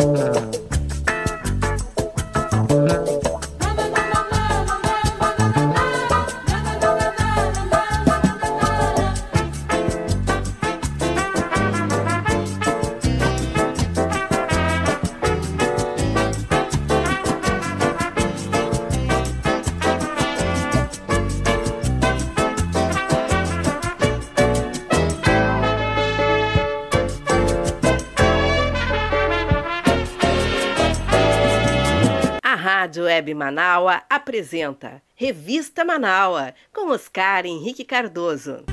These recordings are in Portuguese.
Rádio Web Manaua apresenta Revista Manaua com Oscar Henrique Cardoso.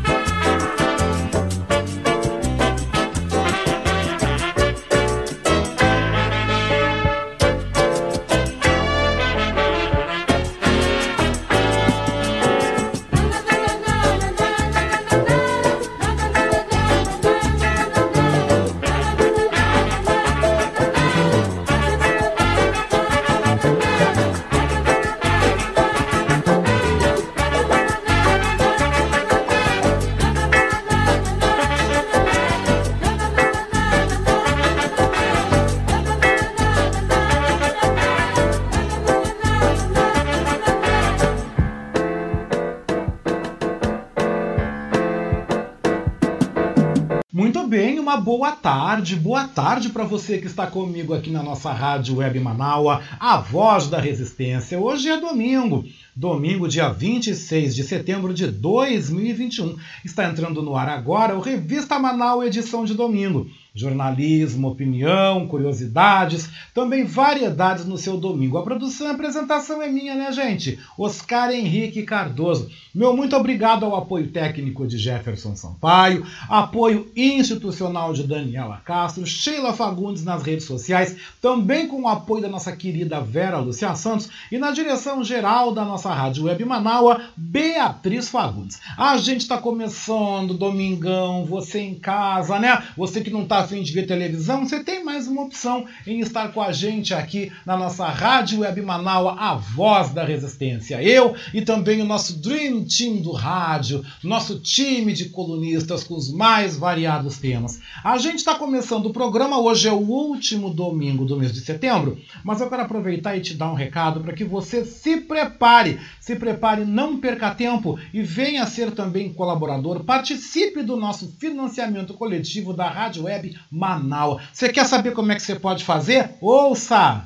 Boa tarde, boa tarde para você que está comigo aqui na nossa rádio Web Manaua, a voz da resistência. Hoje é domingo, domingo, dia 26 de setembro de 2021. Está entrando no ar agora o Revista Manaus, edição de domingo jornalismo, opinião, curiosidades, também variedades no seu domingo. A produção e a apresentação é minha, né, gente? Oscar Henrique Cardoso. Meu muito obrigado ao apoio técnico de Jefferson Sampaio, apoio institucional de Daniela Castro, Sheila Fagundes nas redes sociais, também com o apoio da nossa querida Vera Lúcia Santos e na direção geral da nossa rádio web Manaua, Beatriz Fagundes. A gente está começando domingão, você em casa, né? Você que não está afim de ver televisão, você tem mais uma opção em estar com a gente aqui na nossa Rádio Web Manaus, a voz da resistência. Eu e também o nosso Dream Team do rádio, nosso time de colunistas com os mais variados temas. A gente está começando o programa, hoje é o último domingo do mês de setembro, mas eu quero aproveitar e te dar um recado para que você se prepare, se prepare, não perca tempo e venha ser também colaborador, participe do nosso financiamento coletivo da Rádio Web Manaus. Você quer saber como é que você pode fazer? Ouça!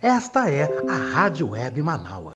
Esta é a Rádio Web Manaus.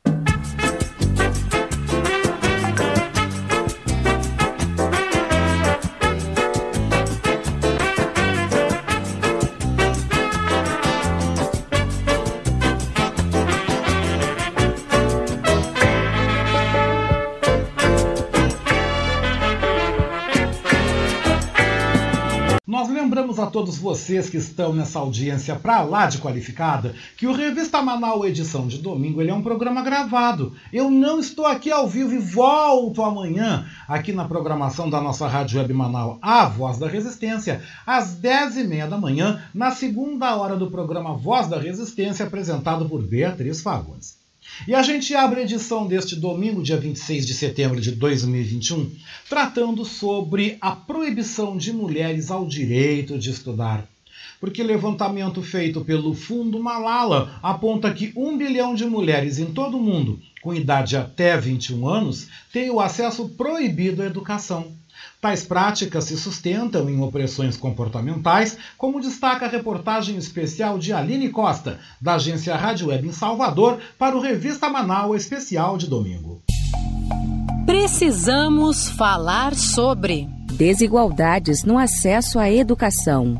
Lembramos a todos vocês que estão nessa audiência pra lá de qualificada que o Revista Manaus edição de domingo ele é um programa gravado. Eu não estou aqui ao vivo e volto amanhã aqui na programação da nossa Rádio Web Manaus, a Voz da Resistência, às 10h30 da manhã, na segunda hora do programa Voz da Resistência, apresentado por Beatriz Fagundes. E a gente abre a edição deste domingo, dia 26 de setembro de 2021, tratando sobre a proibição de mulheres ao direito de estudar. Porque levantamento feito pelo Fundo Malala aponta que um bilhão de mulheres em todo o mundo com idade até 21 anos têm o acesso proibido à educação. Tais práticas se sustentam em opressões comportamentais, como destaca a reportagem especial de Aline Costa, da agência Rádio Web em Salvador, para o Revista Manaus Especial de domingo. Precisamos falar sobre desigualdades no acesso à educação.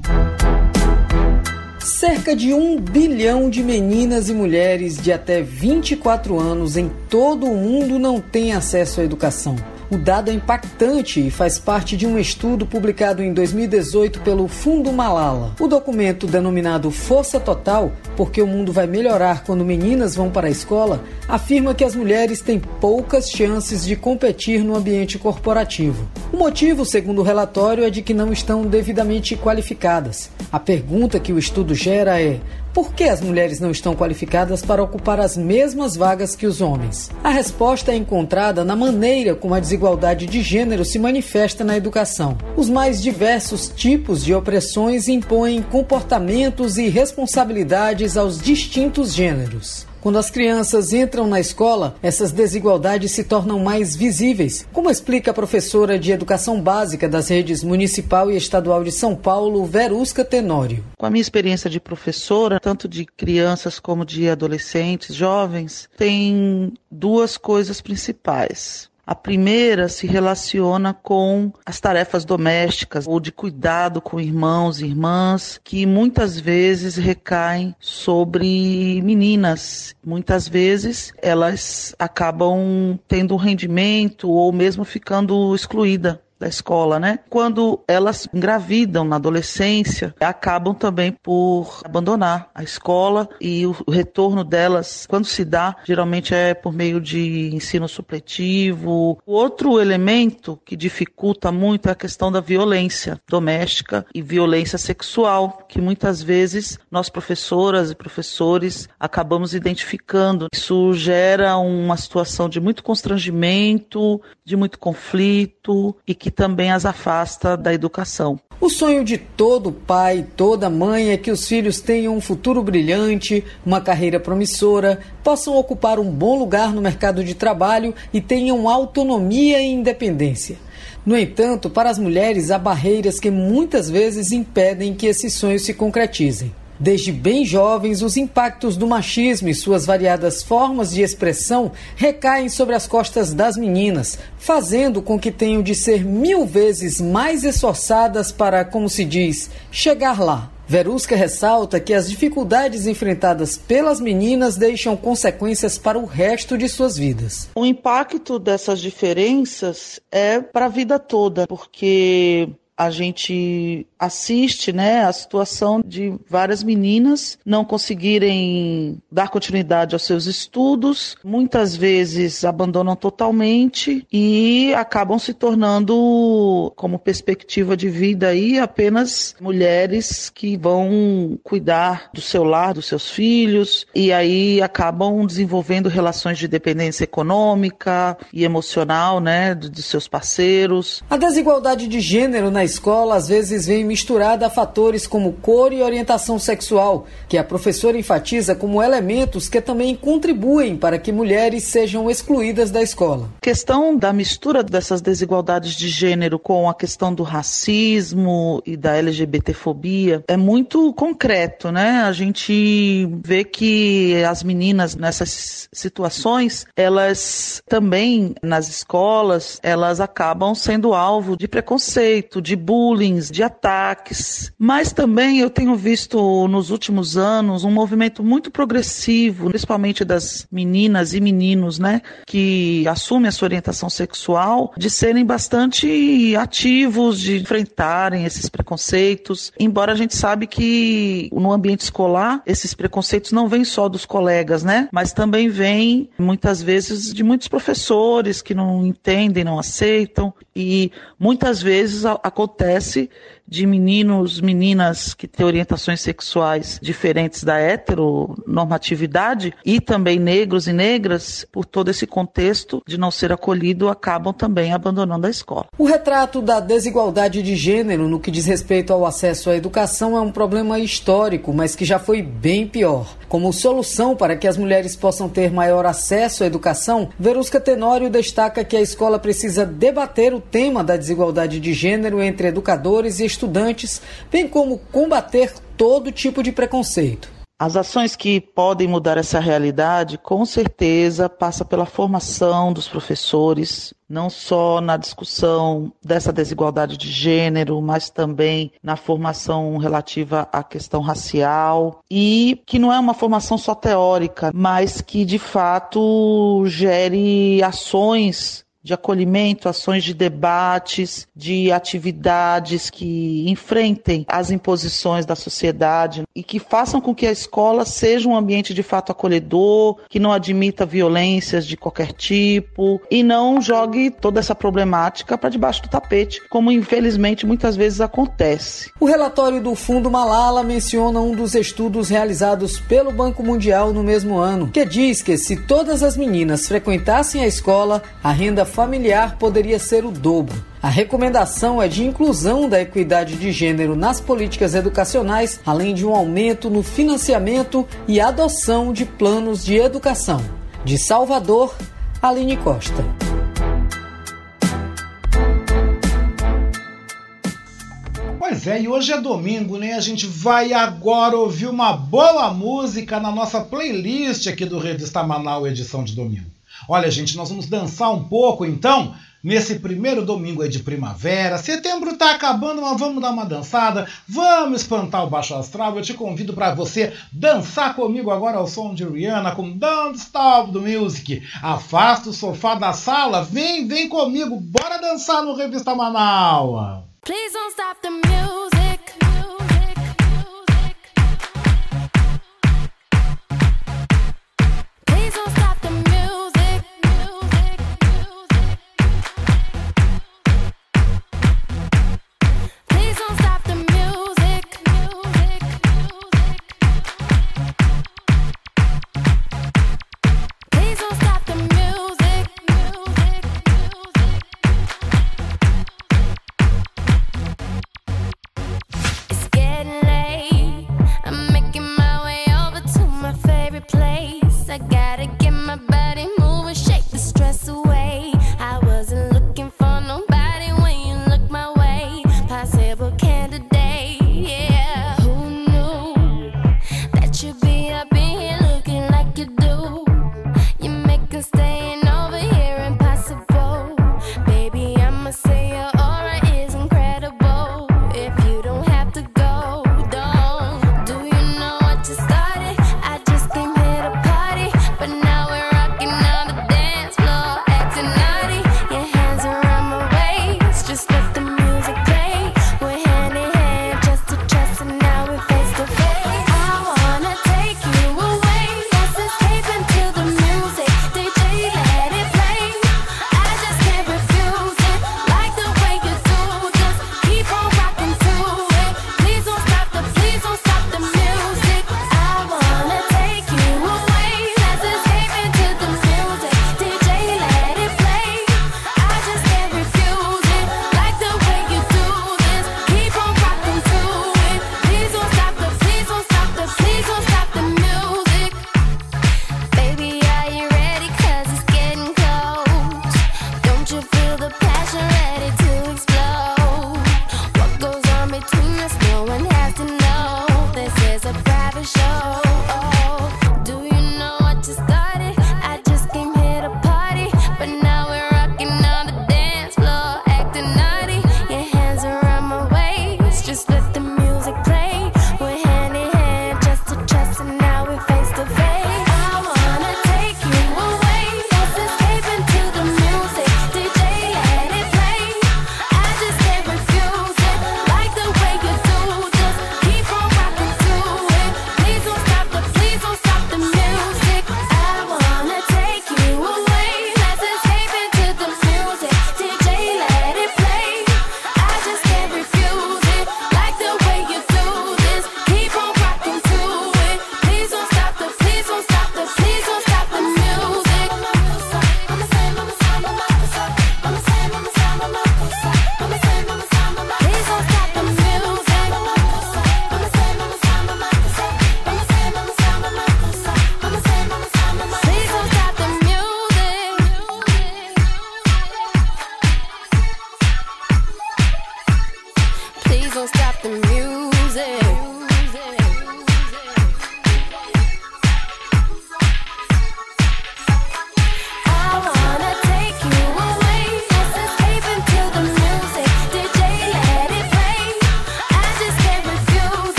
Cerca de um bilhão de meninas e mulheres de até 24 anos em todo o mundo não têm acesso à educação. O dado é impactante e faz parte de um estudo publicado em 2018 pelo Fundo Malala. O documento, denominado Força Total, porque o mundo vai melhorar quando meninas vão para a escola, afirma que as mulheres têm poucas chances de competir no ambiente corporativo. O motivo, segundo o relatório, é de que não estão devidamente qualificadas. A pergunta que o estudo gera é: por que as mulheres não estão qualificadas para ocupar as mesmas vagas que os homens? A resposta é encontrada na maneira como a desigualdade de gênero se manifesta na educação. Os mais diversos tipos de opressões impõem comportamentos e responsabilidades aos distintos gêneros. Quando as crianças entram na escola, essas desigualdades se tornam mais visíveis, como explica a professora de educação básica das redes municipal e estadual de São Paulo, Verusca Tenório. Com a minha experiência de professora, tanto de crianças como de adolescentes, jovens, tem duas coisas principais. A primeira se relaciona com as tarefas domésticas ou de cuidado com irmãos e irmãs, que muitas vezes recaem sobre meninas. Muitas vezes elas acabam tendo um rendimento ou mesmo ficando excluída da escola, né? Quando elas engravidam na adolescência, acabam também por abandonar a escola e o retorno delas, quando se dá, geralmente é por meio de ensino supletivo. O outro elemento que dificulta muito é a questão da violência doméstica e violência sexual, que muitas vezes nós professoras e professores acabamos identificando. Isso gera uma situação de muito constrangimento, de muito conflito e que também as afasta da educação. O sonho de todo pai, toda mãe é que os filhos tenham um futuro brilhante, uma carreira promissora, possam ocupar um bom lugar no mercado de trabalho e tenham autonomia e independência. No entanto, para as mulheres há barreiras que muitas vezes impedem que esses sonhos se concretizem. Desde bem jovens, os impactos do machismo e suas variadas formas de expressão recaem sobre as costas das meninas, fazendo com que tenham de ser mil vezes mais esforçadas para, como se diz, chegar lá. Verusca ressalta que as dificuldades enfrentadas pelas meninas deixam consequências para o resto de suas vidas. O impacto dessas diferenças é para a vida toda, porque a gente assiste né, a situação de várias meninas não conseguirem dar continuidade aos seus estudos, muitas vezes abandonam totalmente e acabam se tornando, como perspectiva de vida aí, apenas mulheres que vão cuidar do seu lar, dos seus filhos, e aí acabam desenvolvendo relações de dependência econômica e emocional, né, de seus parceiros. A desigualdade de gênero na escola às vezes vem misturada a fatores como cor e orientação sexual, que a professora enfatiza como elementos que também contribuem para que mulheres sejam excluídas da escola. A questão da mistura dessas desigualdades de gênero com a questão do racismo e da LGBTfobia é muito concreto, né? A gente vê que as meninas nessas situações, elas também nas escolas, elas acabam sendo alvo de preconceito, de de bullying, de ataques. Mas também eu tenho visto nos últimos anos um movimento muito progressivo, principalmente das meninas e meninos, né, que assumem a sua orientação sexual, de serem bastante ativos, de enfrentarem esses preconceitos. Embora a gente sabe que no ambiente escolar esses preconceitos não vêm só dos colegas, né, mas também vêm muitas vezes de muitos professores que não entendem, não aceitam e muitas vezes acontece de meninos, meninas que têm orientações sexuais diferentes da heteronormatividade e também negros e negras, por todo esse contexto de não ser acolhido, acabam também abandonando a escola. O retrato da desigualdade de gênero no que diz respeito ao acesso à educação é um problema histórico, mas que já foi bem pior. Como solução para que as mulheres possam ter maior acesso à educação, Verusca Tenório destaca que a escola precisa debater o tema da desigualdade de gênero entre educadores e estudantes estudantes, bem como combater todo tipo de preconceito. As ações que podem mudar essa realidade, com certeza, passa pela formação dos professores, não só na discussão dessa desigualdade de gênero, mas também na formação relativa à questão racial e que não é uma formação só teórica, mas que de fato gere ações de acolhimento, ações de debates, de atividades que enfrentem as imposições da sociedade e que façam com que a escola seja um ambiente de fato acolhedor, que não admita violências de qualquer tipo e não jogue toda essa problemática para debaixo do tapete, como infelizmente muitas vezes acontece. O relatório do Fundo Malala menciona um dos estudos realizados pelo Banco Mundial no mesmo ano, que diz que se todas as meninas frequentassem a escola, a renda familiar poderia ser o dobro. A recomendação é de inclusão da equidade de gênero nas políticas educacionais, além de um aumento no financiamento e adoção de planos de educação. De Salvador, Aline Costa. Pois é, e hoje é domingo, né? A gente vai agora ouvir uma boa música na nossa playlist aqui do Revista Manaus, edição de domingo. Olha, gente, nós vamos dançar um pouco então nesse primeiro domingo aí de primavera. Setembro tá acabando, mas vamos dar uma dançada, vamos espantar o baixo astral. Eu te convido para você dançar comigo agora ao som de Rihanna com Don't Stop the Music. Afasta o sofá da sala, vem, vem comigo, bora dançar no Revista Manaus. Please don't stop the music.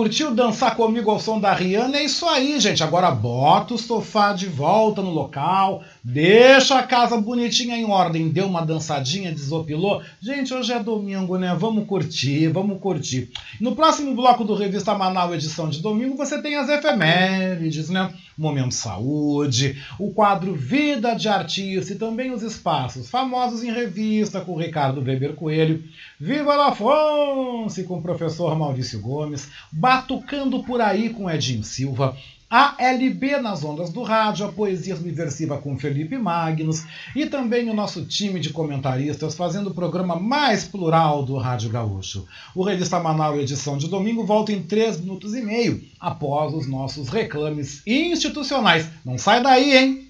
Curtiu dançar comigo ao som da Rihanna? É isso aí, gente. Agora bota o sofá de volta no local, deixa a casa bonitinha em ordem, deu uma dançadinha, desopilou. Gente, hoje é domingo, né? Vamos curtir, vamos curtir. No próximo bloco do Revista Manaus, edição de domingo, você tem as efemérides, né? Momento Saúde, o quadro Vida de Artista e também os espaços famosos em revista com Ricardo Weber Coelho, Viva la Fonse com o professor Maurício Gomes, Batucando por aí com Edinho Silva, a LB nas ondas do rádio, a poesia subversiva com Felipe Magnus e também o nosso time de comentaristas fazendo o programa mais plural do Rádio Gaúcho. O Revista Manaus edição de domingo volta em 3 minutos e meio, após os nossos reclames institucionais. Não sai daí, hein?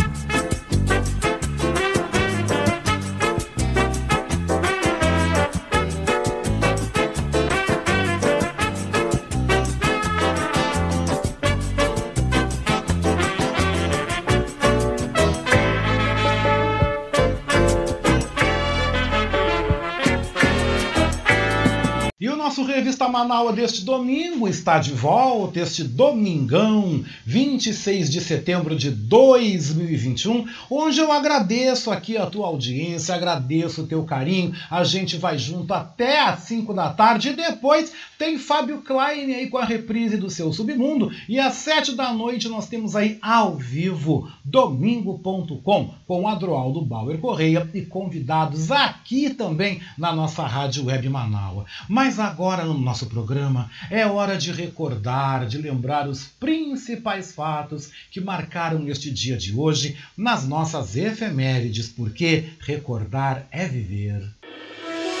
nosso Revista Manaus deste domingo está de volta, este domingão, 26 de setembro de 2021, onde eu agradeço aqui a tua audiência, agradeço o teu carinho. A gente vai junto até às 5 da tarde e depois tem Fábio Klein aí com a reprise do seu Submundo. E às 7 da noite nós temos aí ao vivo, domingo.com, com Adroaldo Bauer Correia e convidados aqui também na nossa Rádio Web Manaus. Mas agora no nosso programa é hora de recordar, de lembrar os principais fatos que marcaram este dia de hoje nas nossas efemérides, porque recordar é viver.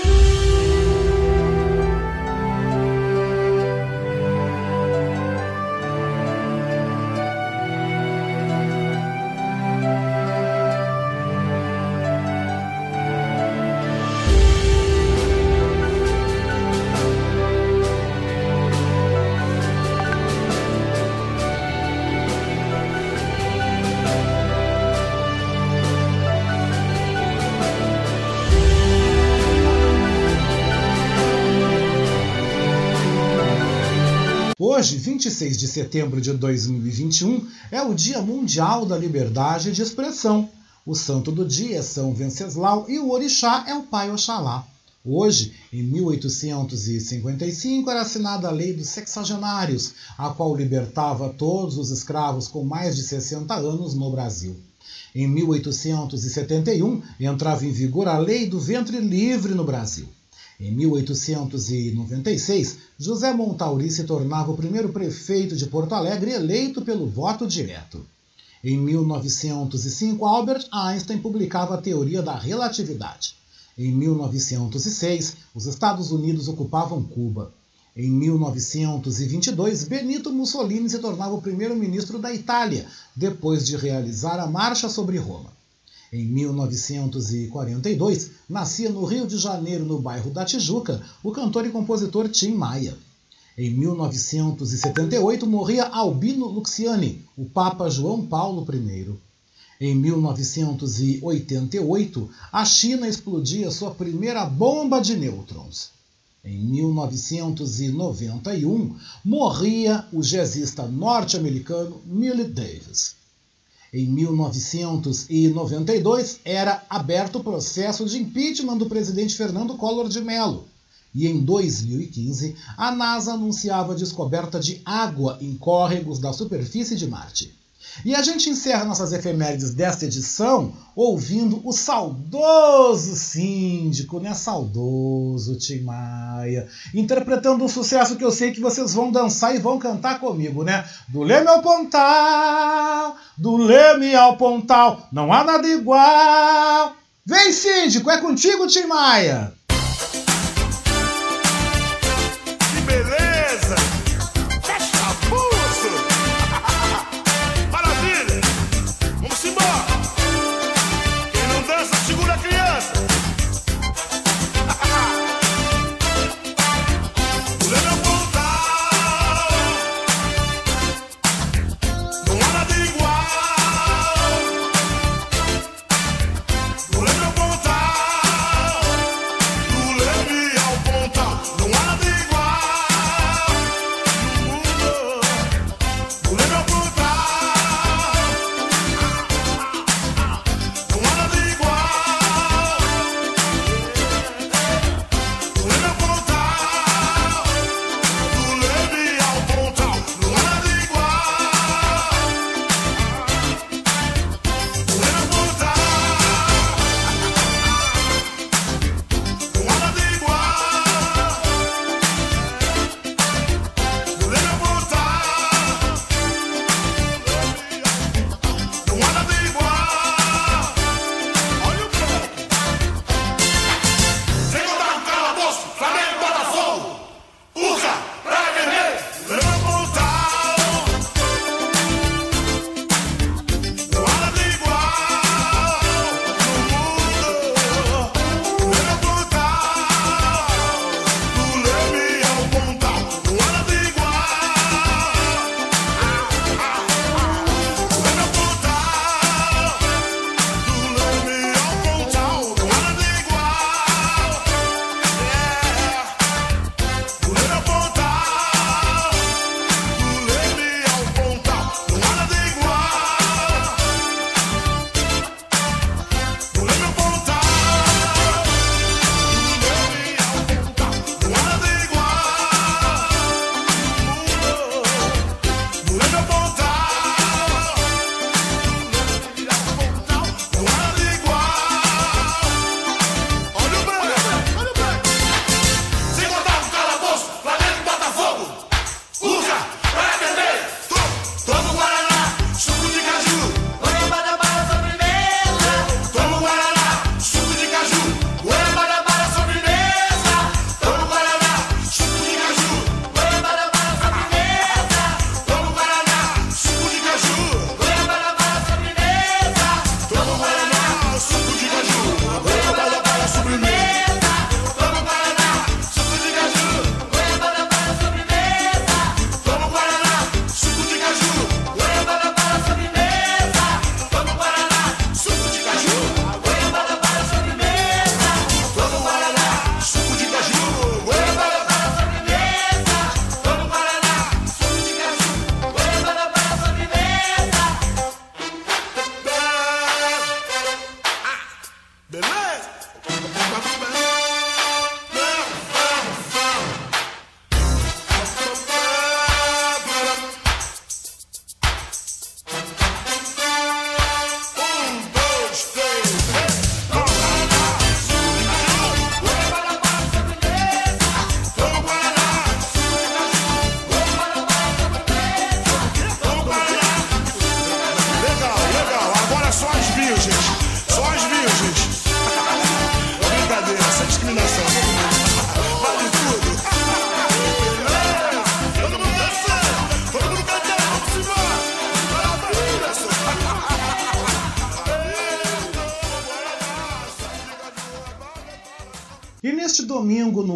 Hoje, setembro de 2021, é o Dia Mundial da Liberdade de Expressão. O santo do dia é São Venceslau e o orixá é o Pai Oxalá. Hoje, em 1855, era assinada a Lei dos Sexagenários, a qual libertava todos os escravos com mais de 60 anos no Brasil. Em 1871, entrava em vigor a Lei do Ventre Livre no Brasil. Em 1896, José Montauri se tornava o primeiro prefeito de Porto Alegre eleito pelo voto direto. Em 1905, Albert Einstein publicava a teoria da relatividade. Em 1906, os Estados Unidos ocupavam Cuba. Em 1922, Benito Mussolini se tornava o primeiro-ministro da Itália, depois de realizar a Marcha sobre Roma. Em 1942, nascia no Rio de Janeiro, no bairro da Tijuca, o cantor e compositor Tim Maia. Em 1978, morria Albino Luciani, o Papa João Paulo I. Em 1988, a China explodia sua primeira bomba de nêutrons. Em 1991, morria o jazzista norte-americano Millie Davis. Em 1992, era aberto o processo de impeachment do presidente Fernando Collor de Mello. E em 2015, a NASA anunciava a descoberta de água em córregos da superfície de Marte. E a gente encerra nossas efemérides desta edição ouvindo o saudoso síndico, né? Saudoso Tim Maia, interpretando um sucesso que eu sei que vocês vão dançar e vão cantar comigo, né? Do Leme ao Pontal, do Leme ao Pontal, não há nada igual. Vem, síndico, é contigo, Tim Maia!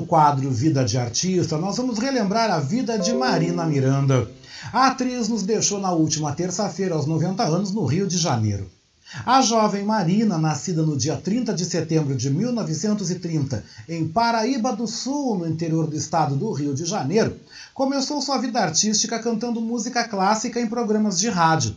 Quadro Vida de Artista, nós vamos relembrar a vida de Marina Miranda. A atriz nos deixou na última terça-feira, aos 90 anos, no Rio de Janeiro. A jovem Marina, nascida no dia 30 de setembro de 1930 em Paraíba do Sul, no interior do estado do Rio de Janeiro, começou sua vida artística cantando música clássica em programas de rádio.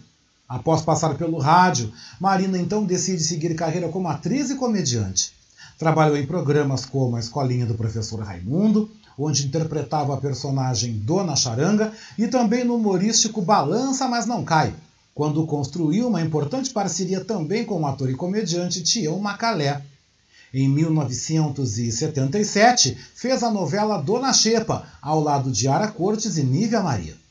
Após passar pelo rádio, Marina então decide seguir carreira como atriz e comediante. Trabalhou em programas como A Escolinha do Professor Raimundo, onde interpretava a personagem Dona Charanga, e também no humorístico Balança Mas Não Cai, quando construiu uma importante parceria também com o ator e comediante Tião Macalé. Em 1977, fez a novela Dona Xepa, ao lado de Ara Cortes e Nívia Maria.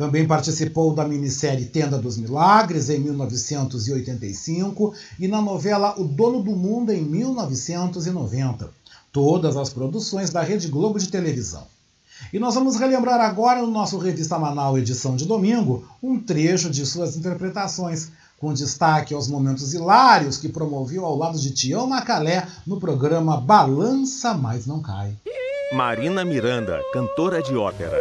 Também participou da minissérie Tenda dos Milagres, em 1985, e na novela O Dono do Mundo, em 1990. Todas as produções da Rede Globo de televisão. E nós vamos relembrar agora, no nosso Revista Manal, edição de domingo, um trecho de suas interpretações, com destaque aos momentos hilários que promoveu ao lado de Tião Macalé no programa Balança Mas Não Cai. Marina Miranda, cantora de ópera.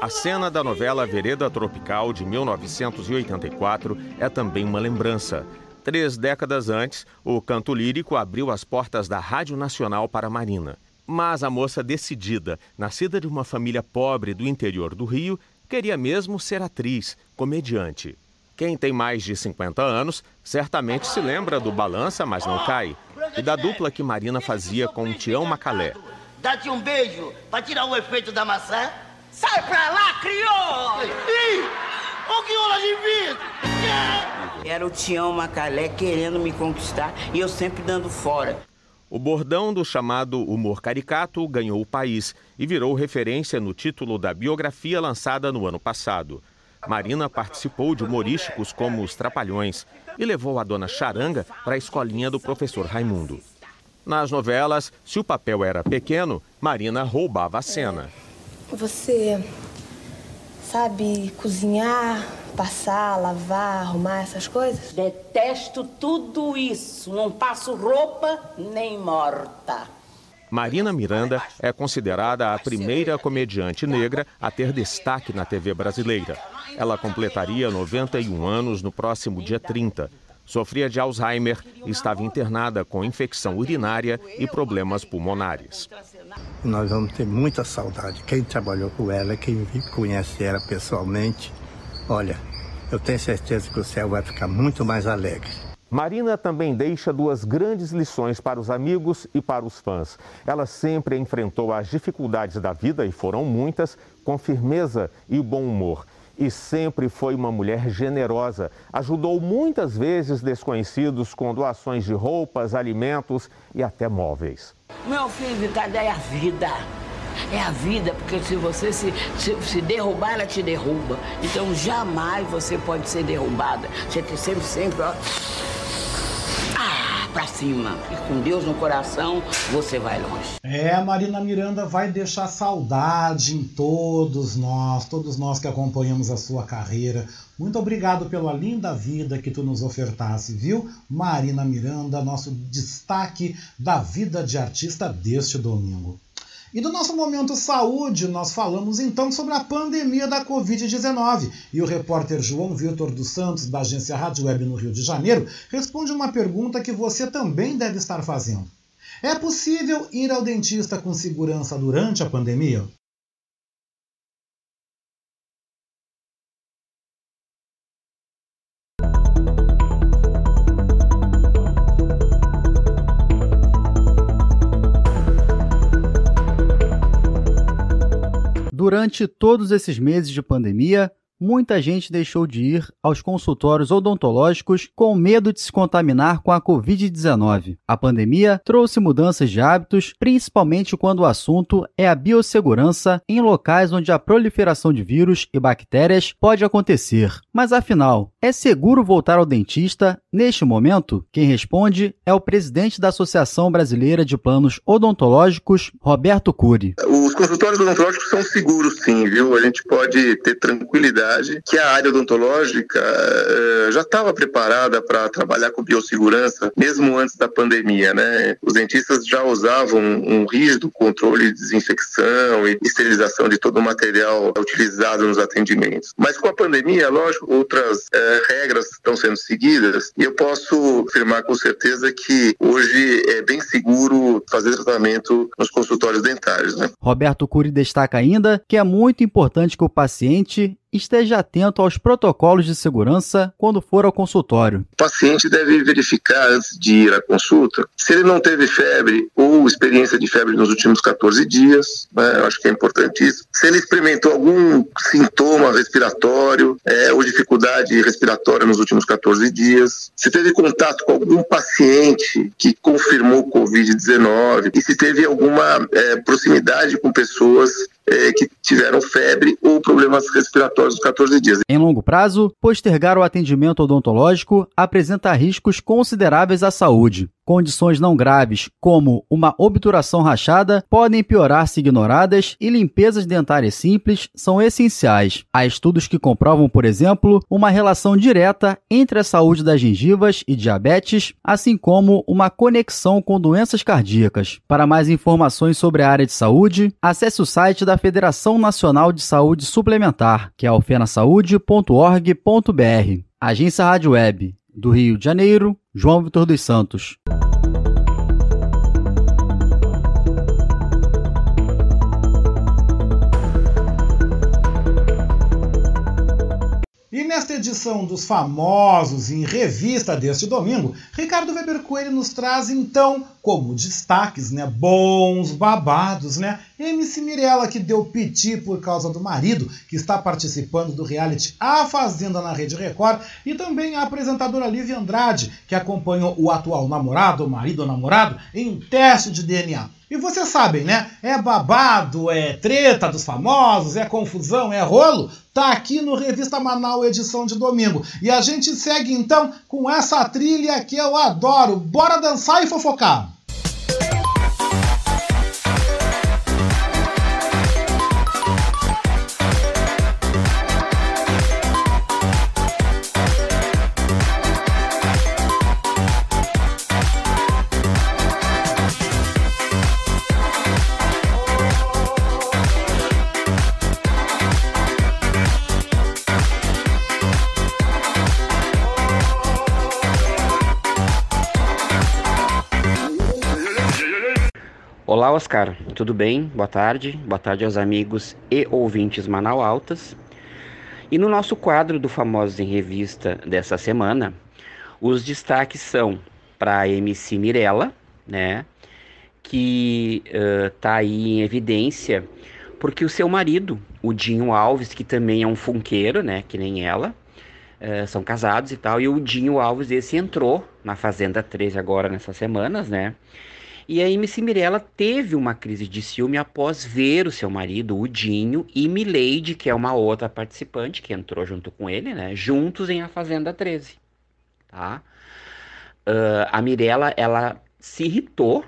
A cena da novela Vereda Tropical de 1984 é também uma lembrança. Três décadas antes, o canto lírico abriu as portas da Rádio Nacional para Marina. Mas a moça decidida, nascida de uma família pobre do interior do Rio, queria mesmo ser atriz, comediante. Quem tem mais de 50 anos certamente se lembra do Balança, mas não cai, e da dupla que Marina fazia com Tião Macalé. Dá-te um beijo para tirar o efeito da maçã. Sai pra lá, crioulo! Ih, o crioula de vidro! Era o Tião Macalé querendo me conquistar e eu sempre dando fora. O bordão do chamado humor caricato ganhou o país e virou referência no título da biografia lançada no ano passado. Marina participou de humorísticos como Os Trapalhões e levou a dona Charanga para a escolinha do professor Raimundo. Nas novelas, se o papel era pequeno, Marina roubava a cena. Você sabe cozinhar, passar, lavar, arrumar essas coisas? Detesto tudo isso. Não passo roupa nem morta. Marina Miranda é considerada a primeira comediante negra a ter destaque na TV brasileira. Ela completaria 91 anos no próximo dia 30. Sofria de Alzheimer e estava internada com infecção urinária e problemas pulmonares. Nós vamos ter muita saudade. Quem trabalhou com ela, quem conhece ela pessoalmente, olha, eu tenho certeza que o céu vai ficar muito mais alegre. Marina também deixa duas grandes lições para os amigos e para os fãs. Ela sempre enfrentou as dificuldades da vida, e foram muitas, com firmeza e bom humor. E sempre foi uma mulher generosa. Ajudou muitas vezes desconhecidos com doações de roupas, alimentos e até móveis. Meu filho, cadê a vida? É a vida, porque se você se, se, se, derrubar, ela te derruba. Então jamais você pode ser derrubada. Você tem sempre, sempre, ó. Ah, pra cima. E com Deus no coração, você vai longe. É, a Marina Miranda vai deixar saudade em todos nós, todos nós que acompanhamos a sua carreira. Muito obrigado pela linda vida que tu nos ofertasse, viu? Marina Miranda, nosso destaque da vida de artista deste domingo. E do nosso momento saúde, nós falamos então sobre a pandemia da Covid-19. E o repórter João Vitor dos Santos, da agência Rádio Web no Rio de Janeiro, responde uma pergunta que você também deve estar fazendo. É possível ir ao dentista com segurança durante a pandemia? Durante todos esses meses de pandemia, muita gente deixou de ir aos consultórios odontológicos com medo de se contaminar com a Covid-19. A pandemia trouxe mudanças de hábitos, principalmente quando o assunto é a biossegurança em locais onde a proliferação de vírus e bactérias pode acontecer. Mas afinal, é seguro voltar ao dentista neste momento? Quem responde é o presidente da Associação Brasileira de Planos Odontológicos, Roberto Cury. Os consultórios odontológicos são seguros sim, viu? A gente pode ter tranquilidade verdade, que a área odontológica uh, já estava preparada para trabalhar com biossegurança, mesmo antes da pandemia, né? Os dentistas já usavam um rígido controle de desinfecção e esterilização de todo o material utilizado nos atendimentos. Mas com a pandemia, lógico, outras uh, regras estão sendo seguidas e eu posso afirmar com certeza que hoje é bem seguro fazer tratamento nos consultórios dentários. Né? Roberto Cury destaca ainda que é muito importante que o paciente esteja atento aos protocolos de segurança quando for ao consultório. O paciente deve verificar antes de ir à consulta se ele não teve febre ou experiência de febre nos últimos 14 dias, né? eu acho que é importante isso. Se ele experimentou algum sintoma respiratório é, ou dificuldade respiratória nos últimos 14 dias, se teve contato com algum paciente que confirmou Covid-19 e se teve alguma é, proximidade com pessoas é, que tiveram febre ou problemas respiratórios nos 14 dias. Em longo prazo, postergar o atendimento odontológico apresenta riscos consideráveis à saúde. Condições não graves, como uma obturação rachada, podem piorar se ignoradas e limpezas dentárias simples são essenciais. Há estudos que comprovam, por exemplo, uma relação direta entre a saúde das gengivas e diabetes, assim como uma conexão com doenças cardíacas. Para mais informações sobre a área de saúde, acesse o site da Federação Nacional de Saúde Suplementar, que é alfenasaude.org.br. Agência Rádio Web do Rio de Janeiro, João Vitor dos Santos. E nesta edição dos famosos em revista deste domingo, Ricardo Weber Coelho nos traz então como destaques, né, bons babados, né? MC Mirella que deu piti por causa do marido, que está participando do reality A Fazenda na Rede Record, e também a apresentadora Lívia Andrade, que acompanhou o atual namorado, marido ou namorado, em um teste de DNA. E vocês sabem, né? É babado, é treta dos famosos, é confusão, é rolo. Tá aqui no Revista Manaus, edição de domingo. E a gente segue então com essa trilha que eu adoro. Bora dançar e fofocar! Olá, Oscar. Tudo bem? Boa tarde. Boa tarde aos amigos e ouvintes Manau Altas. E no nosso quadro do Famosos em Revista dessa semana, os destaques são para a MC Mirella, né? Que está uh, aí em evidência porque o seu marido, o Dinho Alves, que também é um funkeiro, né? Que nem ela, uh, são casados e tal. E o Dinho Alves, esse entrou na Fazenda 13 agora nessas semanas, né? E a MC Mirella teve uma crise de ciúme após ver o seu marido, o Dinho, e Milady, que é uma outra participante que entrou junto com ele, né? Juntos em A Fazenda 13, tá? Uh, a Mirella, ela se irritou,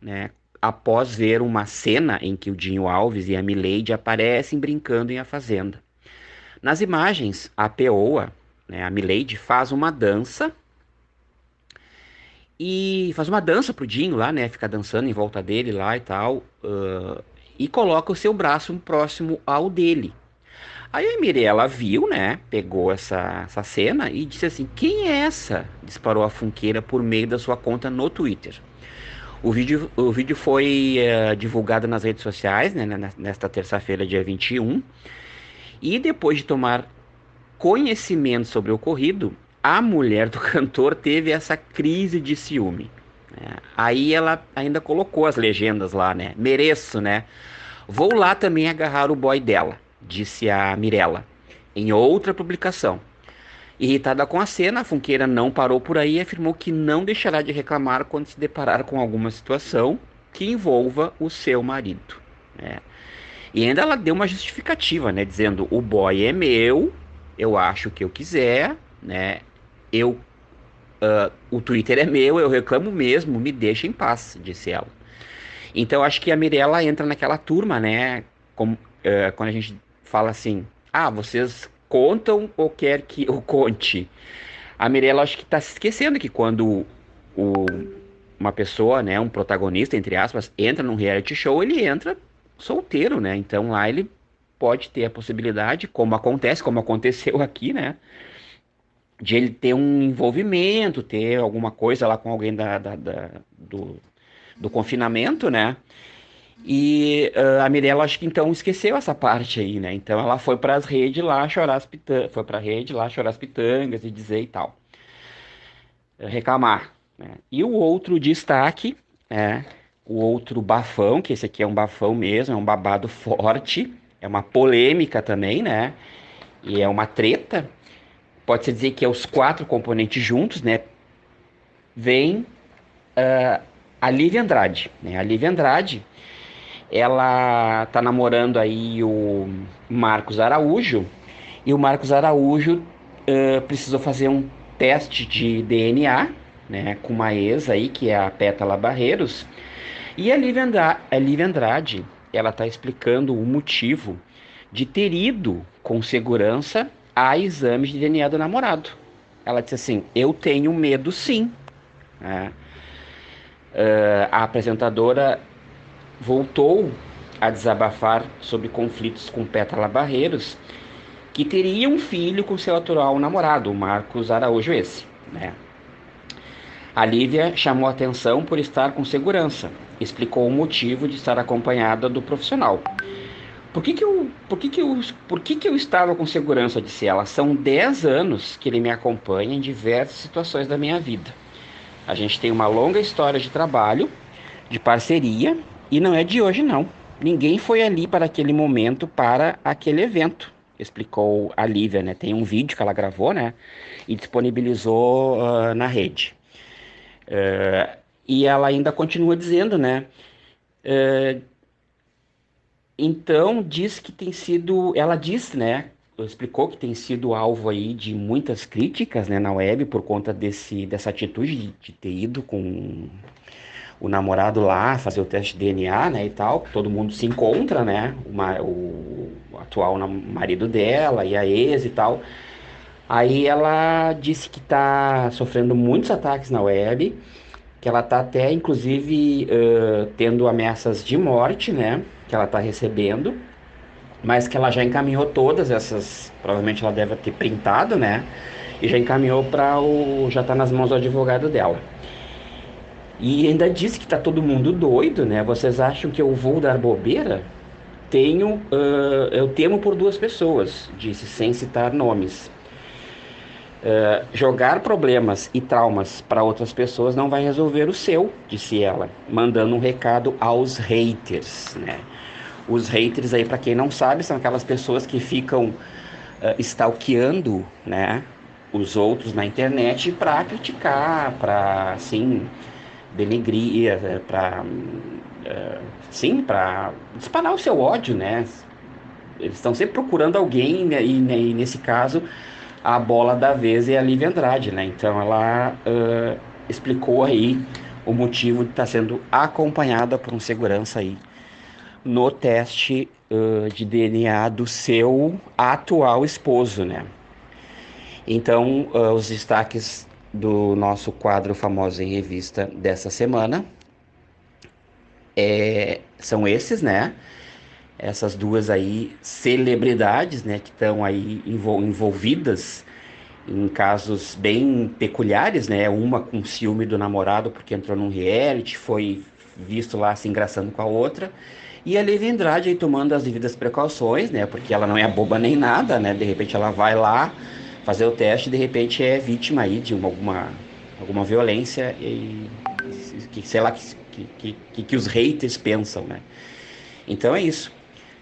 né? Após ver uma cena em que o Dinho Alves e a Milady aparecem brincando em A Fazenda. Nas imagens, a Peoa, né, a Milady, faz uma dança e faz uma dança pro Dinho lá, né? Fica dançando em volta dele lá e tal. Uh, e coloca o seu braço próximo ao dele. Aí a Mirella viu, né? Pegou essa, essa cena e disse assim: Quem é essa? Disparou a funkeira por meio da sua conta no Twitter. O vídeo, o vídeo foi uh, divulgado nas redes sociais, né? Nesta terça-feira, dia 21. E depois de tomar conhecimento sobre o ocorrido, a mulher do cantor teve essa crise de ciúme. Né? Aí ela ainda colocou as legendas lá, né? Mereço, né? Vou lá também agarrar o boy dela, disse a Mirella, em outra publicação. Irritada com a cena, a Funkeira não parou por aí e afirmou que não deixará de reclamar quando se deparar com alguma situação que envolva o seu marido. Né? E ainda ela deu uma justificativa, né? Dizendo: o boy é meu, eu acho o que eu quiser, né? Eu uh, o Twitter é meu, eu reclamo mesmo, me deixa em paz, disse ela. Então acho que a Mirella entra naquela turma, né? Como, uh, quando a gente fala assim, ah, vocês contam ou quer que eu conte? A Mirella acho que está se esquecendo que quando o, uma pessoa, né, um protagonista, entre aspas, entra num reality show, ele entra solteiro, né? Então lá ele pode ter a possibilidade, como acontece, como aconteceu aqui, né? De ele ter um envolvimento, ter alguma coisa lá com alguém da, da, da do, do confinamento, né? E uh, a Mirella acho que então esqueceu essa parte aí, né? Então ela foi para as redes lá chorar as pitangas, foi para a rede lá chorar as pitangas e dizer e tal, reclamar. Né? E o outro destaque, é o outro bafão, que esse aqui é um bafão mesmo, é um babado forte, é uma polêmica também, né? E é uma treta. Pode-se dizer que é os quatro componentes juntos, né? Vem uh, a Lívia Andrade. Né? A Lívia Andrade, ela tá namorando aí o Marcos Araújo, e o Marcos Araújo uh, precisou fazer um teste de DNA, né, com uma ex aí, que é a Pétala Barreiros, e a Lívia Andrade, a Lívia Andrade ela está explicando o motivo de ter ido com segurança a exames de DNA do namorado. Ela disse assim: Eu tenho medo sim. Uh, a apresentadora voltou a desabafar sobre conflitos com Pétala Barreiros, que teria um filho com seu atual namorado, Marcos Araújo esse, né? A Lívia chamou atenção por estar com segurança, explicou o motivo de estar acompanhada do profissional. Por que, que, eu, por que, que, eu, por que, que eu estava com segurança? Disse ela. São 10 anos que ele me acompanha em diversas situações da minha vida. A gente tem uma longa história de trabalho, de parceria, e não é de hoje, não. Ninguém foi ali para aquele momento, para aquele evento, explicou a Lívia, né? Tem um vídeo que ela gravou, né? E disponibilizou uh, na rede. Uh, e ela ainda continua dizendo, né? Uh, então diz que tem sido, ela disse, né? Explicou que tem sido alvo aí de muitas críticas, né, na web por conta desse dessa atitude de, de ter ido com o namorado lá fazer o teste de DNA, né, e tal. Todo mundo se encontra, né? O, o atual marido dela e a ex e tal. Aí ela disse que está sofrendo muitos ataques na web que ela está até, inclusive, uh, tendo ameaças de morte, né? Que ela está recebendo, mas que ela já encaminhou todas essas, provavelmente ela deve ter printado, né? E já encaminhou para o, já está nas mãos do advogado dela. E ainda disse que está todo mundo doido, né? Vocês acham que eu vou dar bobeira? Tenho, uh, eu temo por duas pessoas, disse sem citar nomes. Uh, jogar problemas e traumas para outras pessoas não vai resolver o seu, disse ela, mandando um recado aos haters, né? Os haters aí, para quem não sabe, são aquelas pessoas que ficam uh, stalkeando, né, os outros na internet para criticar, para assim denegrir, eh, para uh, sim, para disparar o seu ódio, né? Eles estão sempre procurando alguém né, e, né, e nesse caso a bola da vez é a Lívia Andrade, né? Então ela uh, explicou aí o motivo de estar tá sendo acompanhada por um segurança aí no teste uh, de DNA do seu atual esposo, né? Então, uh, os destaques do nosso quadro Famoso em Revista dessa semana é, são esses, né? essas duas aí celebridades, né, que estão aí envolvidas em casos bem peculiares, né, uma com ciúme do namorado porque entrou num reality, foi visto lá se engraçando com a outra, e a Lívia Andrade aí tomando as devidas precauções, né, porque ela não é boba nem nada, né, de repente ela vai lá fazer o teste e de repente é vítima aí de uma, alguma, alguma violência e que sei lá que, que, que, que os haters pensam, né. Então é isso.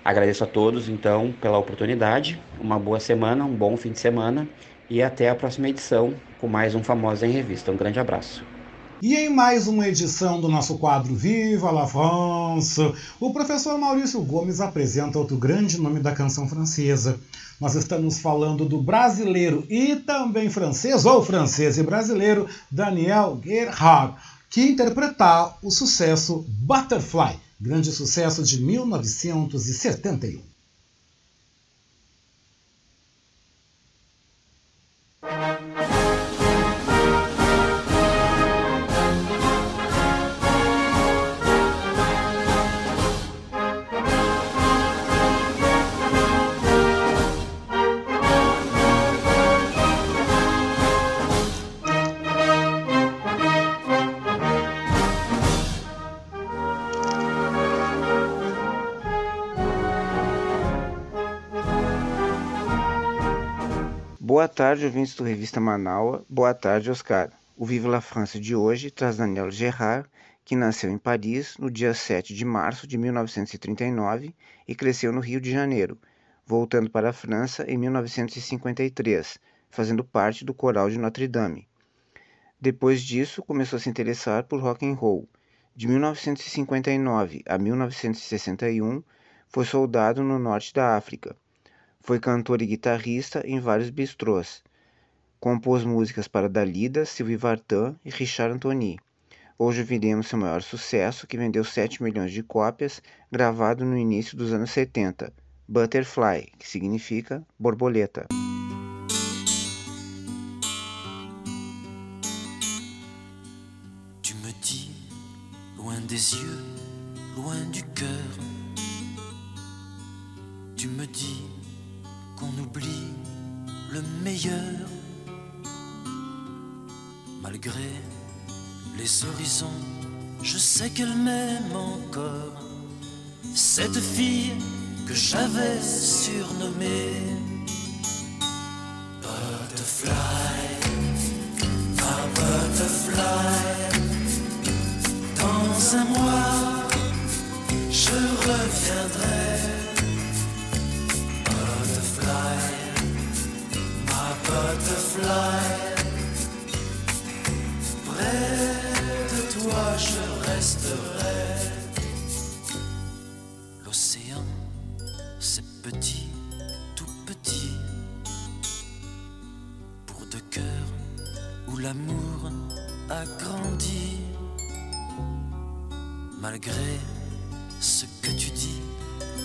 Agradeço a todos, então, pela oportunidade. Uma boa semana, um bom fim de semana e até a próxima edição com mais um Famosa em Revista. Um grande abraço. E em mais uma edição do nosso quadro Viva la France, o professor Maurício Gomes apresenta outro grande nome da canção francesa. Nós estamos falando do brasileiro e também francês, ou francês e brasileiro, Daniel Gerhard, que interpretar o sucesso Butterfly grande sucesso de 1971. Tarde, ouvintes do Revista Manaua. Boa tarde, Oscar. O Vive la France de hoje traz Daniel Gerard, que nasceu em Paris no dia 7 de março de 1939 e cresceu no Rio de Janeiro, voltando para a França em 1953, fazendo parte do coral de Notre Dame. Depois disso, começou a se interessar por rock and roll. De 1959 a 1961, foi soldado no norte da África. Foi cantor e guitarrista em vários bistrôs. Compôs músicas para Dalida, Sylvie Vartan e Richard Anthony. Hoje ouviremos seu maior sucesso, que vendeu 7 milhões de cópias, gravado no início dos anos 70, Butterfly, que significa borboleta. Tu me dis, loin des yeux, loin du cœur, tu me dis qu'on oublie le meilleur, malgré les horizons, je sais qu'elle m'aime encore, cette fille que j'avais surnommée Butterfly, ma butterfly. Dans un mois, je reviendrai. Près de toi, je resterai. L'océan, c'est petit, tout petit. Pour deux cœurs où l'amour a grandi. Malgré ce que tu dis,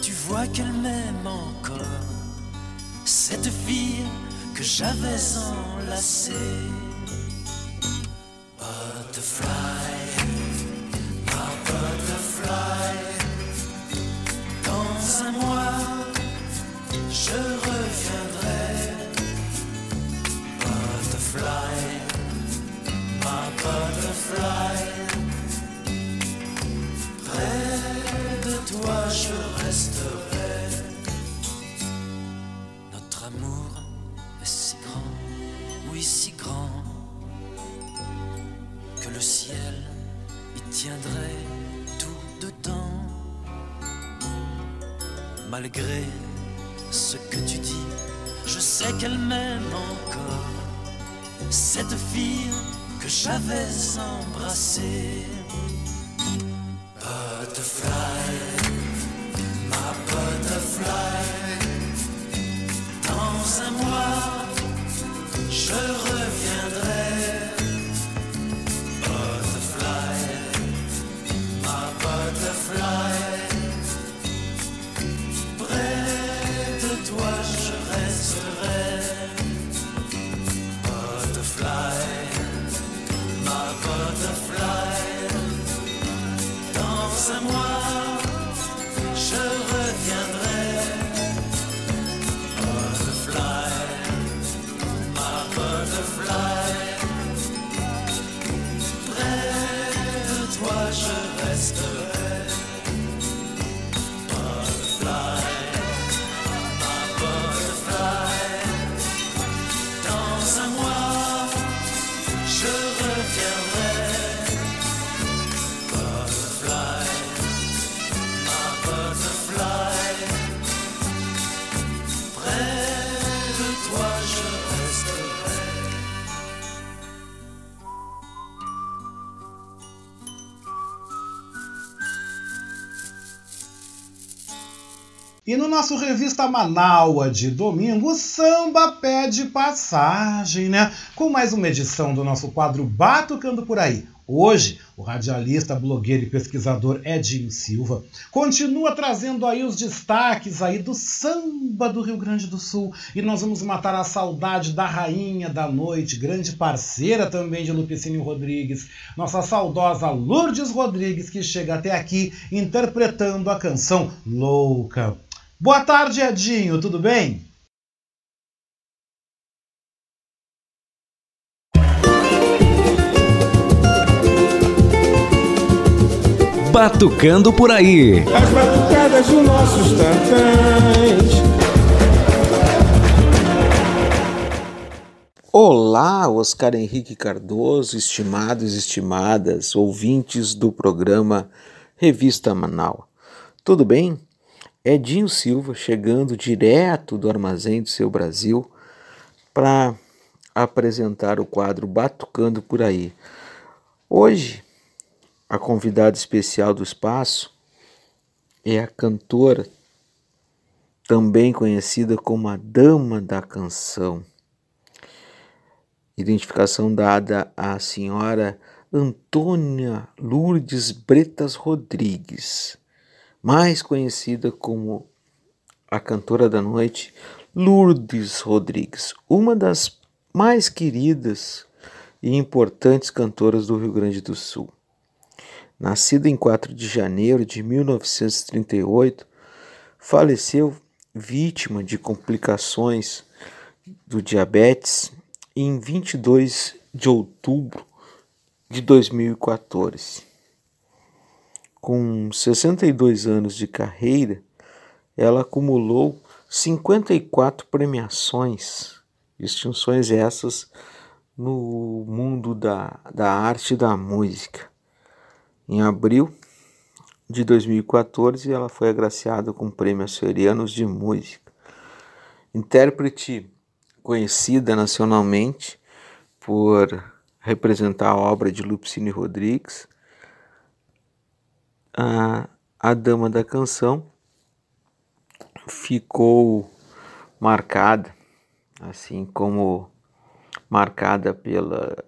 tu vois qu'elle m'aime encore. Cette fille que j'avais enlacée. Butterfly, ma butterfly. Dans un mois, je reviendrai. Butterfly, ma butterfly. Près de toi, je resterai. Que le ciel y tiendrait tout dedans. Malgré ce que tu dis, je sais qu'elle m'aime encore. Cette fille que j'avais embrassée. Butterfly, E no nosso Revista Manaua de domingo, o samba pede passagem, né? Com mais uma edição do nosso quadro Batucando por Aí. Hoje, o radialista, blogueiro e pesquisador Edinho Silva continua trazendo aí os destaques aí do samba do Rio Grande do Sul. E nós vamos matar a saudade da rainha da noite, grande parceira também de Lupicínio Rodrigues, nossa saudosa Lourdes Rodrigues, que chega até aqui interpretando a canção Louca. Boa tarde, Edinho, tudo bem? Batucando por aí. As batucadas dos nossos tantãs. Olá, Oscar Henrique Cardoso, estimados e estimadas ouvintes do programa Revista Manaus. Tudo bem? Edinho Silva chegando direto do armazém do seu Brasil para apresentar o quadro Batucando por aí. Hoje, a convidada especial do espaço é a cantora, também conhecida como a Dama da Canção identificação dada à senhora Antônia Lourdes Bretas Rodrigues, mais conhecida como a cantora da noite Lourdes Rodrigues, uma das mais queridas e importantes cantoras do Rio Grande do Sul. Nascida em 4 de janeiro de 1938, faleceu vítima de complicações do diabetes em 22 de outubro de 2014. Com 62 anos de carreira, ela acumulou 54 premiações, distinções essas no mundo da, da arte e da música. Em abril de 2014, ela foi agraciada com o Prêmio Açorianos de Música. Intérprete conhecida nacionalmente por representar a obra de Lupicínio Rodrigues, a, a Dama da Canção ficou marcada, assim como marcada pela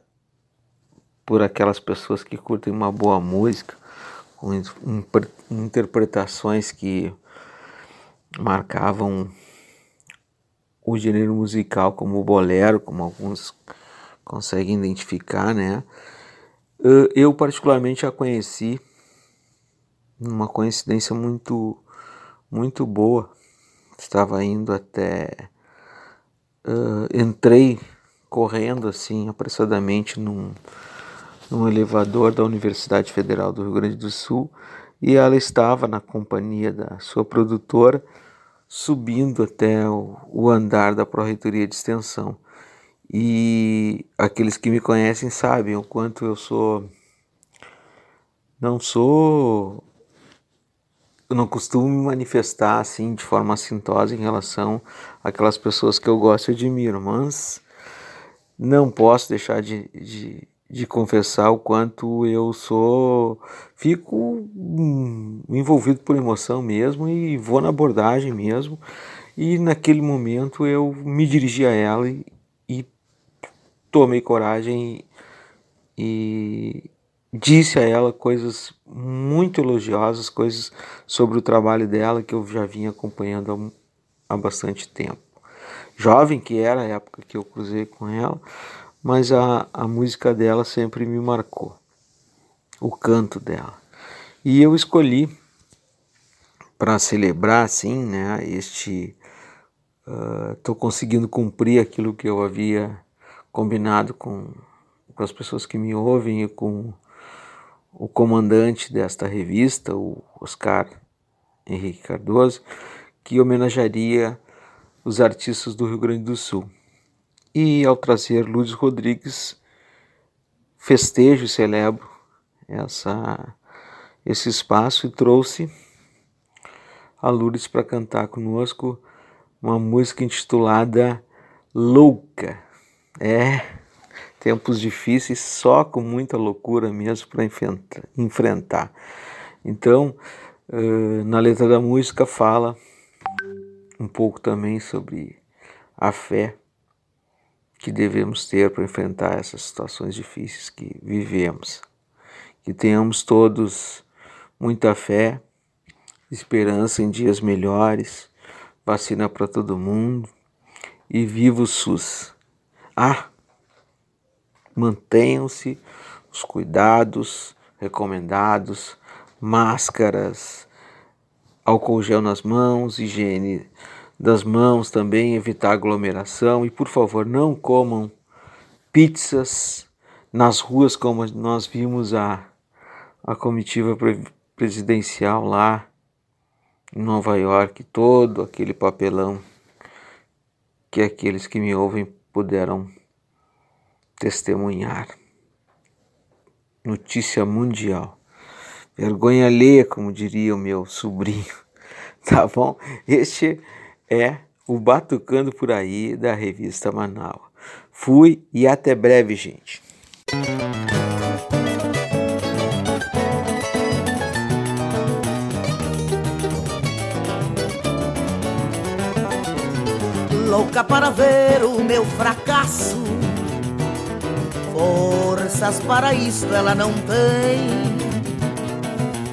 por aquelas pessoas que curtem uma boa música, com interpretações que marcavam o gênero musical como o bolero, como alguns conseguem identificar, né? Eu particularmente a conheci numa coincidência muito muito boa. Estava indo até uh, entrei correndo assim apressadamente num, num elevador da Universidade Federal do Rio Grande do Sul e ela estava na companhia da sua produtora subindo até o, o andar da Pró-Reitoria de Extensão. E aqueles que me conhecem sabem o quanto eu sou. Não sou. Eu não costumo me manifestar assim de forma assintosa em relação àquelas pessoas que eu gosto e admiro, mas não posso deixar de, de, de confessar o quanto eu sou, fico hum, envolvido por emoção mesmo e vou na abordagem mesmo. E naquele momento eu me dirigi a ela e, e tomei coragem e, e disse a ela coisas muito elogiosas, coisas sobre o trabalho dela que eu já vinha acompanhando há, há bastante tempo. Jovem que era a época que eu cruzei com ela, mas a, a música dela sempre me marcou, o canto dela. E eu escolhi para celebrar assim, né, este estou uh, conseguindo cumprir aquilo que eu havia combinado com, com as pessoas que me ouvem e com o comandante desta revista, o Oscar Henrique Cardoso, que homenagearia os artistas do Rio Grande do Sul. E ao trazer Lourdes Rodrigues, festejo e celebro essa, esse espaço e trouxe a Lourdes para cantar conosco uma música intitulada Louca. É, tempos difíceis, só com muita loucura mesmo para enfrentar. Então, na letra da música fala um pouco também sobre a fé que devemos ter para enfrentar essas situações difíceis que vivemos. Que tenhamos todos muita fé, esperança em dias melhores, vacina para todo mundo e viva o SUS. Ah, mantenham-se os cuidados recomendados, máscaras, álcool gel nas mãos, higiene das mãos também, evitar aglomeração. E, por favor, não comam pizzas nas ruas como nós vimos a, a comitiva presidencial lá em Nova York, todo aquele papelão que aqueles que me ouvem puderam testemunhar. Notícia mundial. Vergonha alheia, como diria o meu sobrinho. Tá bom? Este é o Batucando por Aí da revista Manaus. Fui e até breve, gente. louca para ver o meu fracasso. Forças para isto ela não tem.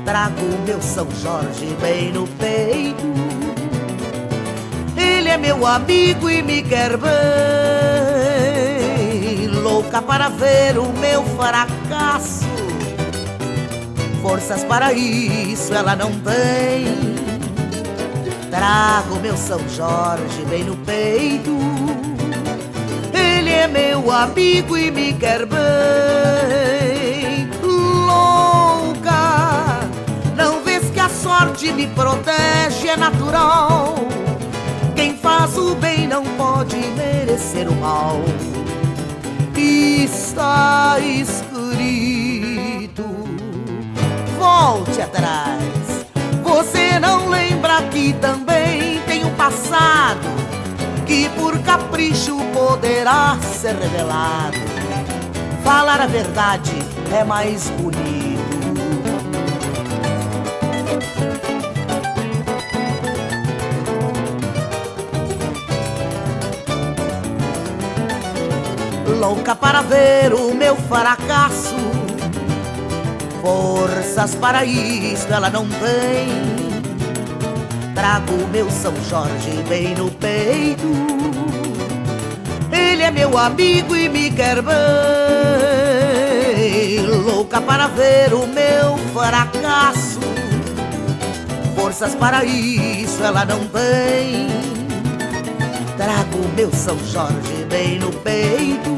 Trago meu São Jorge bem no peito. Ele é meu amigo e me quer bem. Louca para ver o meu fracasso. Forças para isso ela não tem Trago meu São Jorge bem no peito. É meu amigo e me quer bem. Louca, não vês que a sorte me protege, é natural. Quem faz o bem não pode merecer o mal. Está escrito. Volte atrás você não lembra que também tem um passado que por capricho poderá ser revelado. Falar a verdade é mais bonito. Louca para ver o meu fracasso Forças para isso ela não tem. Trago meu São Jorge bem no peito. Ele é meu amigo e me quer bem. Louca para ver o meu fracasso. Forças para isso ela não tem. Trago meu São Jorge bem no peito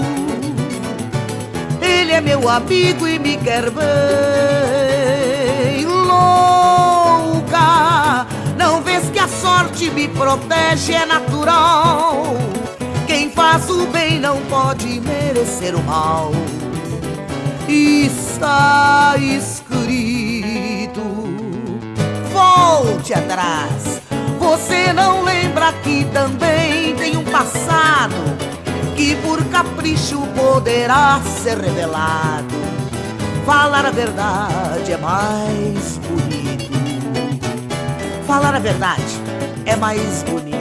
é meu amigo e me quer bem. Louca, vês que a sorte me protege, é natural. Quem faz o bem não pode merecer o mal. Está escrito. Volte atrás. Você não lembra que também tem um passado que por capricho poderá ser revelado. Falar a verdade é mais bonito. Falar a verdade é mais bonito.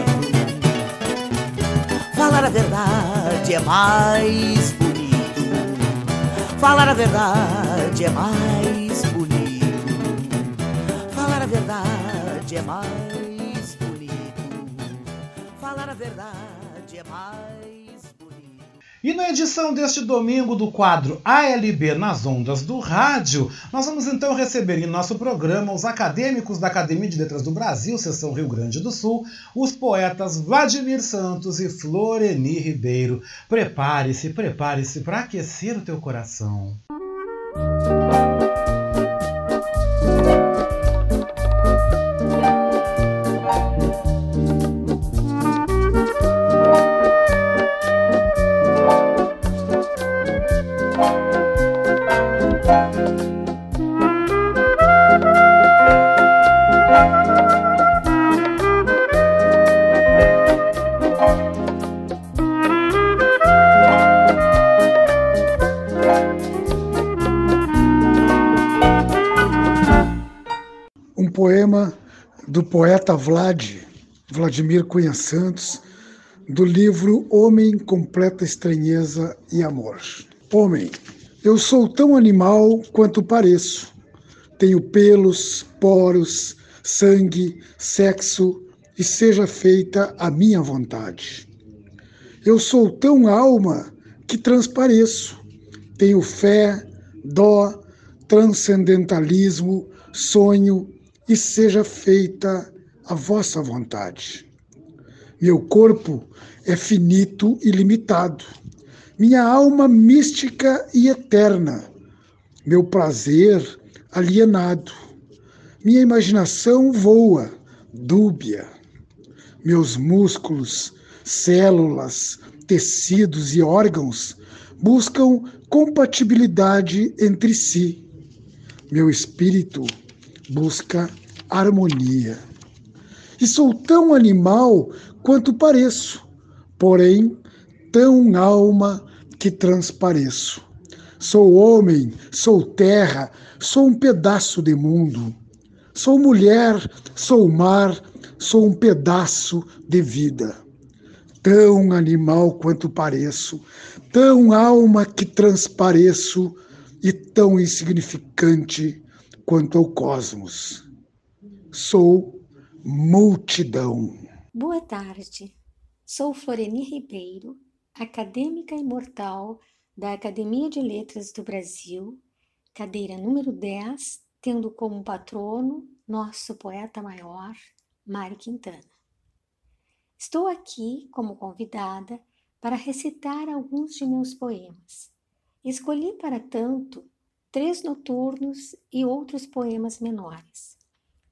Falar a verdade é mais bonito. Falar a verdade é mais bonito. Falar a verdade é mais bonito. Falar a verdade é mais e na edição deste domingo do quadro ALB nas ondas do rádio, nós vamos então receber em nosso programa os acadêmicos da Academia de Letras do Brasil, seção Rio Grande do Sul, os poetas Vladimir Santos e Floreni Ribeiro. Prepare-se, prepare-se para aquecer o teu coração. Do poeta Vlad, Vladimir Cunha Santos, do livro Homem, Completa Estranheza e Amor. Homem, eu sou tão animal quanto pareço. Tenho pelos, poros, sangue, sexo e seja feita a minha vontade. Eu sou tão alma que transpareço. Tenho fé, dó, transcendentalismo, sonho, e seja feita a vossa vontade. Meu corpo é finito e limitado, minha alma mística e eterna, meu prazer alienado, minha imaginação voa, dúbia, meus músculos, células, tecidos e órgãos buscam compatibilidade entre si. Meu espírito busca harmonia. E sou tão animal quanto pareço, porém tão alma que transpareço. Sou homem, sou terra, sou um pedaço de mundo. Sou mulher, sou mar, sou um pedaço de vida. Tão animal quanto pareço, tão alma que transpareço e tão insignificante quanto ao cosmos. Sou multidão. Boa tarde. Sou Floreni Ribeiro, acadêmica imortal da Academia de Letras do Brasil, cadeira número 10, tendo como patrono nosso poeta maior, Mário Quintana. Estou aqui como convidada para recitar alguns de meus poemas. Escolhi para tanto três noturnos e outros poemas menores.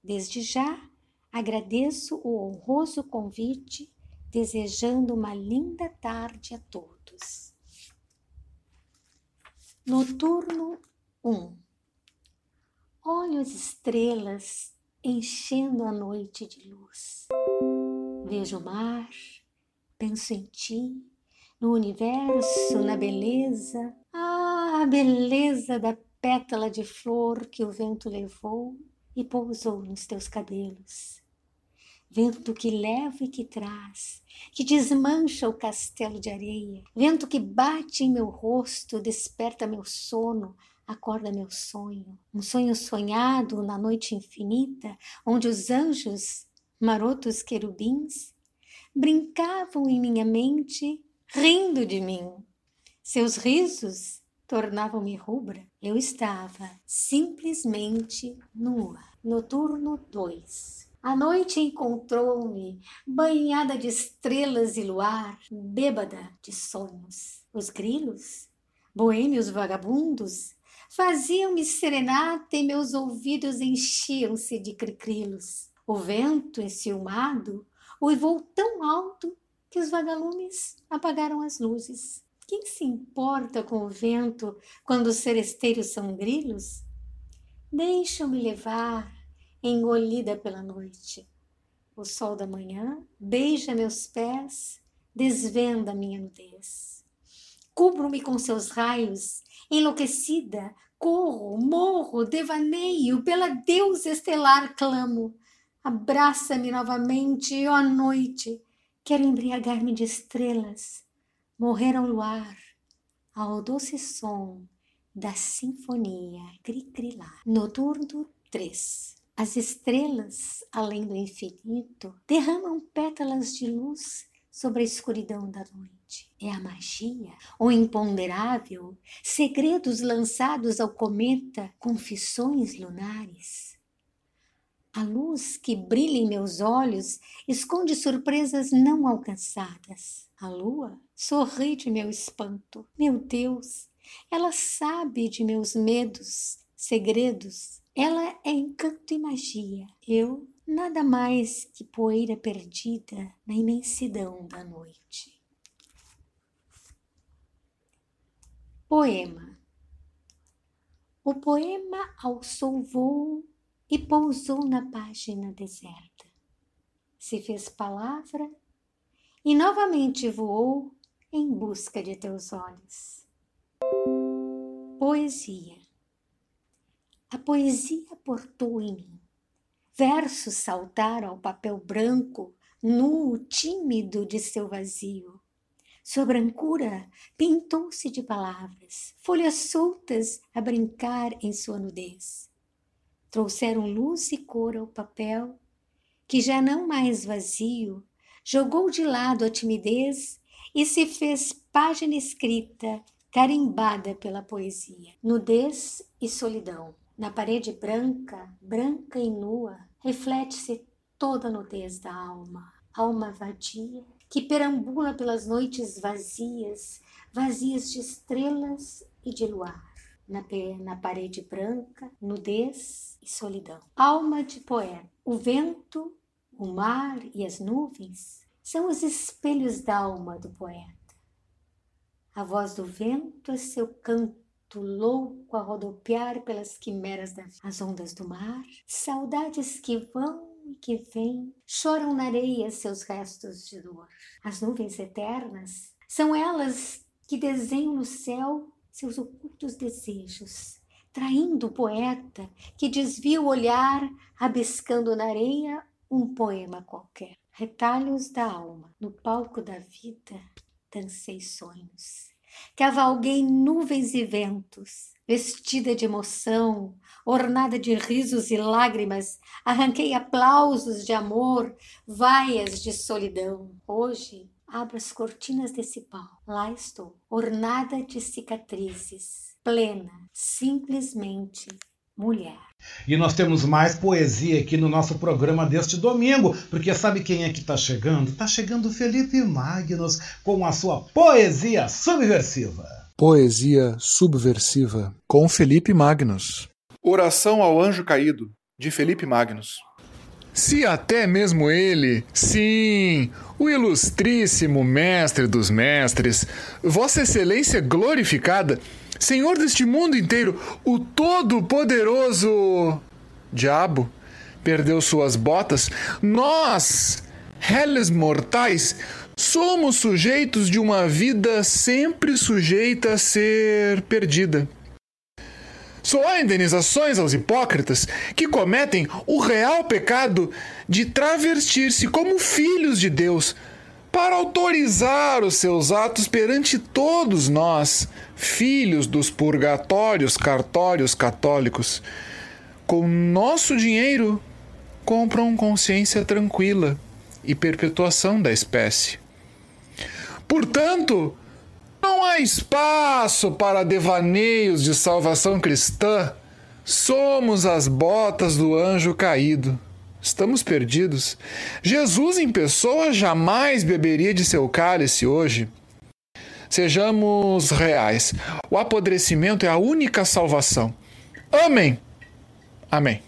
Desde já agradeço o honroso convite, desejando uma linda tarde a todos. Noturno 1 Olho as estrelas enchendo a noite de luz. Vejo o mar, penso em ti, no universo, na beleza, ah, a beleza da pétala de flor que o vento levou e pousou nos teus cabelos. Vento que leva e que traz, que desmancha o castelo de areia, vento que bate em meu rosto, desperta meu sono, acorda meu sonho, um sonho sonhado na noite infinita, onde os anjos, marotos querubins, brincavam em minha mente, rindo de mim. Seus risos tornavam-me rubra. Eu estava simplesmente nua. Noturno 2. A noite encontrou-me, banhada de estrelas e luar, bêbada de sonhos. Os grilos, boêmios vagabundos, faziam-me serenata e meus ouvidos enchiam-se de cricrilos. O vento, enciumado, uivou tão alto que os vagalumes apagaram as luzes. Quem se importa com o vento quando os seresteiros são grilos? Deixa-me levar, engolida pela noite. O sol da manhã beija meus pés, desvenda minha nudez. Cubro-me com seus raios enlouquecida, corro, morro, devaneio, pela deusa estelar clamo. Abraça-me novamente, ó noite, quero embriagar-me de estrelas, morrer ao luar, ao doce som da sinfonia cri-cri-lá. Noturno 3 As estrelas, além do infinito, derramam pétalas de luz sobre a escuridão da noite. É a magia, o imponderável, segredos lançados ao cometa, confissões lunares. A luz que brilha em meus olhos esconde surpresas não alcançadas. A lua sorri de meu espanto. Meu Deus, ela sabe de meus medos, segredos. Ela é encanto e magia. Eu nada mais que poeira perdida na imensidão da noite. Poema O poema alçou voo e pousou na página deserta. Se fez palavra e novamente voou em busca de teus olhos. Poesia. A poesia portou em mim Versos saltaram ao papel branco, nu, tímido de seu vazio. Sua brancura pintou-se de palavras, folhas soltas a brincar em sua nudez. Trouxeram luz e cor ao papel, que já não mais vazio, jogou de lado a timidez e se fez página escrita, carimbada pela poesia. Nudez e solidão. Na parede branca, branca e nua, reflete-se toda a nudez da alma, alma vadia, que perambula pelas noites vazias, vazias de estrelas e de luar. Na, na parede branca, nudez e solidão. Alma de poeta. O vento, o mar e as nuvens são os espelhos da alma do poeta. A voz do vento é seu canto louco a rodopiar pelas quimeras das as ondas do mar, saudades que vão e que vêm, choram na areia seus restos de dor. As nuvens eternas são elas que desenham no céu seus ocultos desejos, traindo o poeta que desvia o olhar, rabiscando na areia um poema qualquer. Retalhos da alma, no palco da vida, dancei sonhos. Cavalguei nuvens e ventos, vestida de emoção, ornada de risos e lágrimas, arranquei aplausos de amor, vaias de solidão. Hoje abro as cortinas desse pau. Lá estou, ornada de cicatrizes, plena, simplesmente mulher. E nós temos mais poesia aqui no nosso programa deste domingo, porque sabe quem é que está chegando? Está chegando Felipe Magnus com a sua poesia subversiva. Poesia subversiva com Felipe Magnus. Oração ao Anjo Caído, de Felipe Magnus. Se até mesmo ele, sim, o ilustríssimo mestre dos mestres, Vossa Excelência glorificada, Senhor deste mundo inteiro, o Todo-Poderoso Diabo, perdeu suas botas, nós, réis mortais, somos sujeitos de uma vida sempre sujeita a ser perdida. Só há indenizações aos hipócritas que cometem o real pecado de travestir-se como filhos de Deus para autorizar os seus atos perante todos nós, filhos dos purgatórios cartórios católicos. Com nosso dinheiro, compram consciência tranquila e perpetuação da espécie. Portanto, não há espaço para devaneios de salvação cristã. Somos as botas do anjo caído. Estamos perdidos. Jesus em pessoa jamais beberia de seu cálice hoje. Sejamos reais. O apodrecimento é a única salvação. Amém. Amém.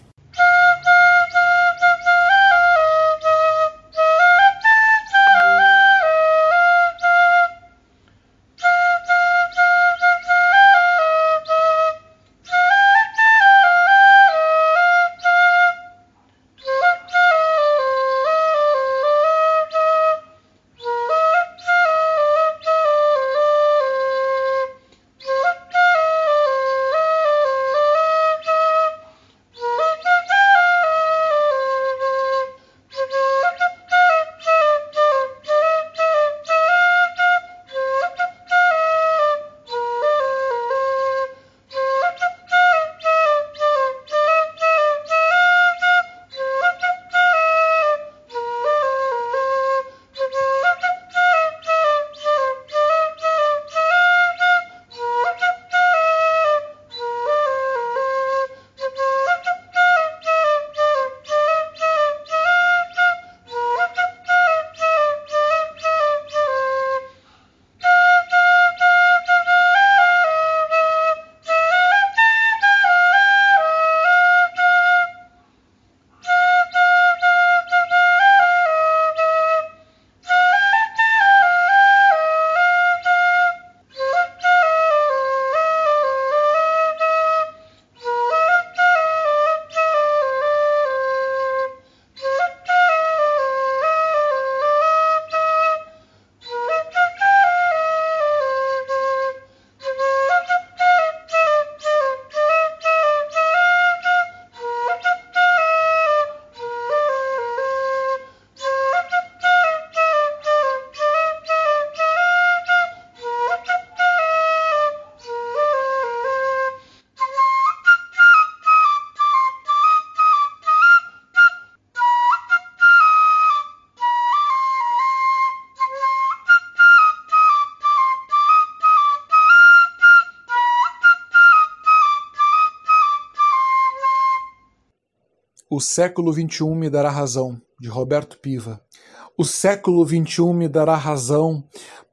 O século XXI me dará razão, de Roberto Piva. O século XXI me dará razão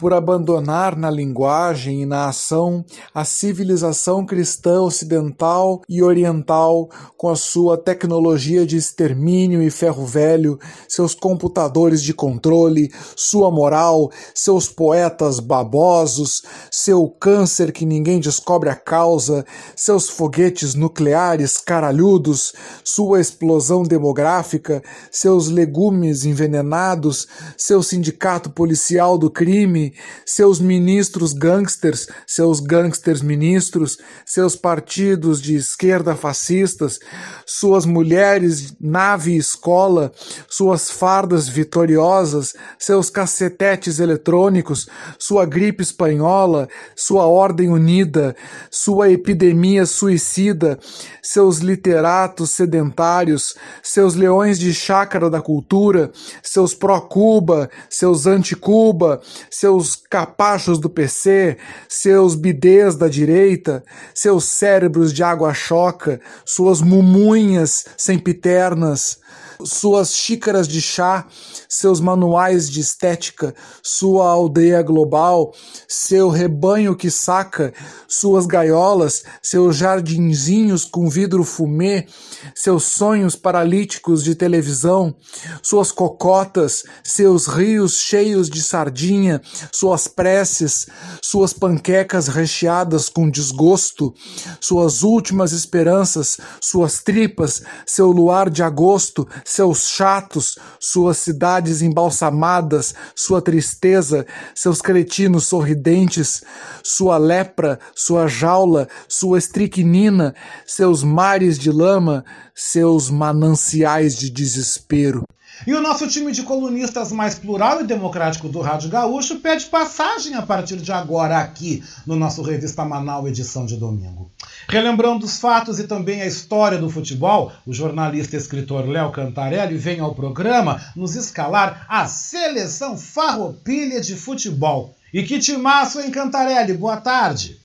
por abandonar na linguagem e na ação a civilização cristã ocidental e oriental com a sua tecnologia de extermínio e ferro velho, seus computadores de controle, sua moral, seus poetas babosos, seu câncer que ninguém descobre a causa, seus foguetes nucleares caralhudos, sua explosão demográfica, seus legumes envenenados, seu sindicato policial do crime, seus ministros gangsters, seus gangsters ministros, seus partidos de esquerda fascistas, suas mulheres nave escola, suas fardas vitoriosas, seus cacetetes eletrônicos, sua gripe espanhola, sua ordem unida, sua epidemia suicida, seus literatos sedentários, seus leões de chácara da cultura, seus pró-Cuba, seus anti-Cuba, seus capachos do PC, seus bidês da direita, seus cérebros de água choca, suas mumunhas sempiternas, suas xícaras de chá, seus manuais de estética, sua aldeia global, seu rebanho que saca, suas gaiolas, seus jardinzinhos com vidro fumê, seus sonhos paralíticos de televisão, suas cocotas, seus rios cheios de sardinha, suas preces, suas panquecas recheadas com desgosto, suas últimas esperanças, suas tripas, seu luar de agosto, seus chatos, suas cidades embalsamadas, sua tristeza, seus cretinos sorridentes, sua lepra, sua jaula, sua estricnina, seus mares de lama, seus mananciais de desespero. E o nosso time de colunistas mais plural e democrático do Rádio Gaúcho pede passagem a partir de agora aqui no nosso Revista Manaus, edição de domingo. Relembrando os fatos e também a história do futebol, o jornalista e escritor Léo Cantarelli vem ao programa nos escalar a seleção farroupilha de futebol. E que timaço, hein, Cantarelli? Boa tarde!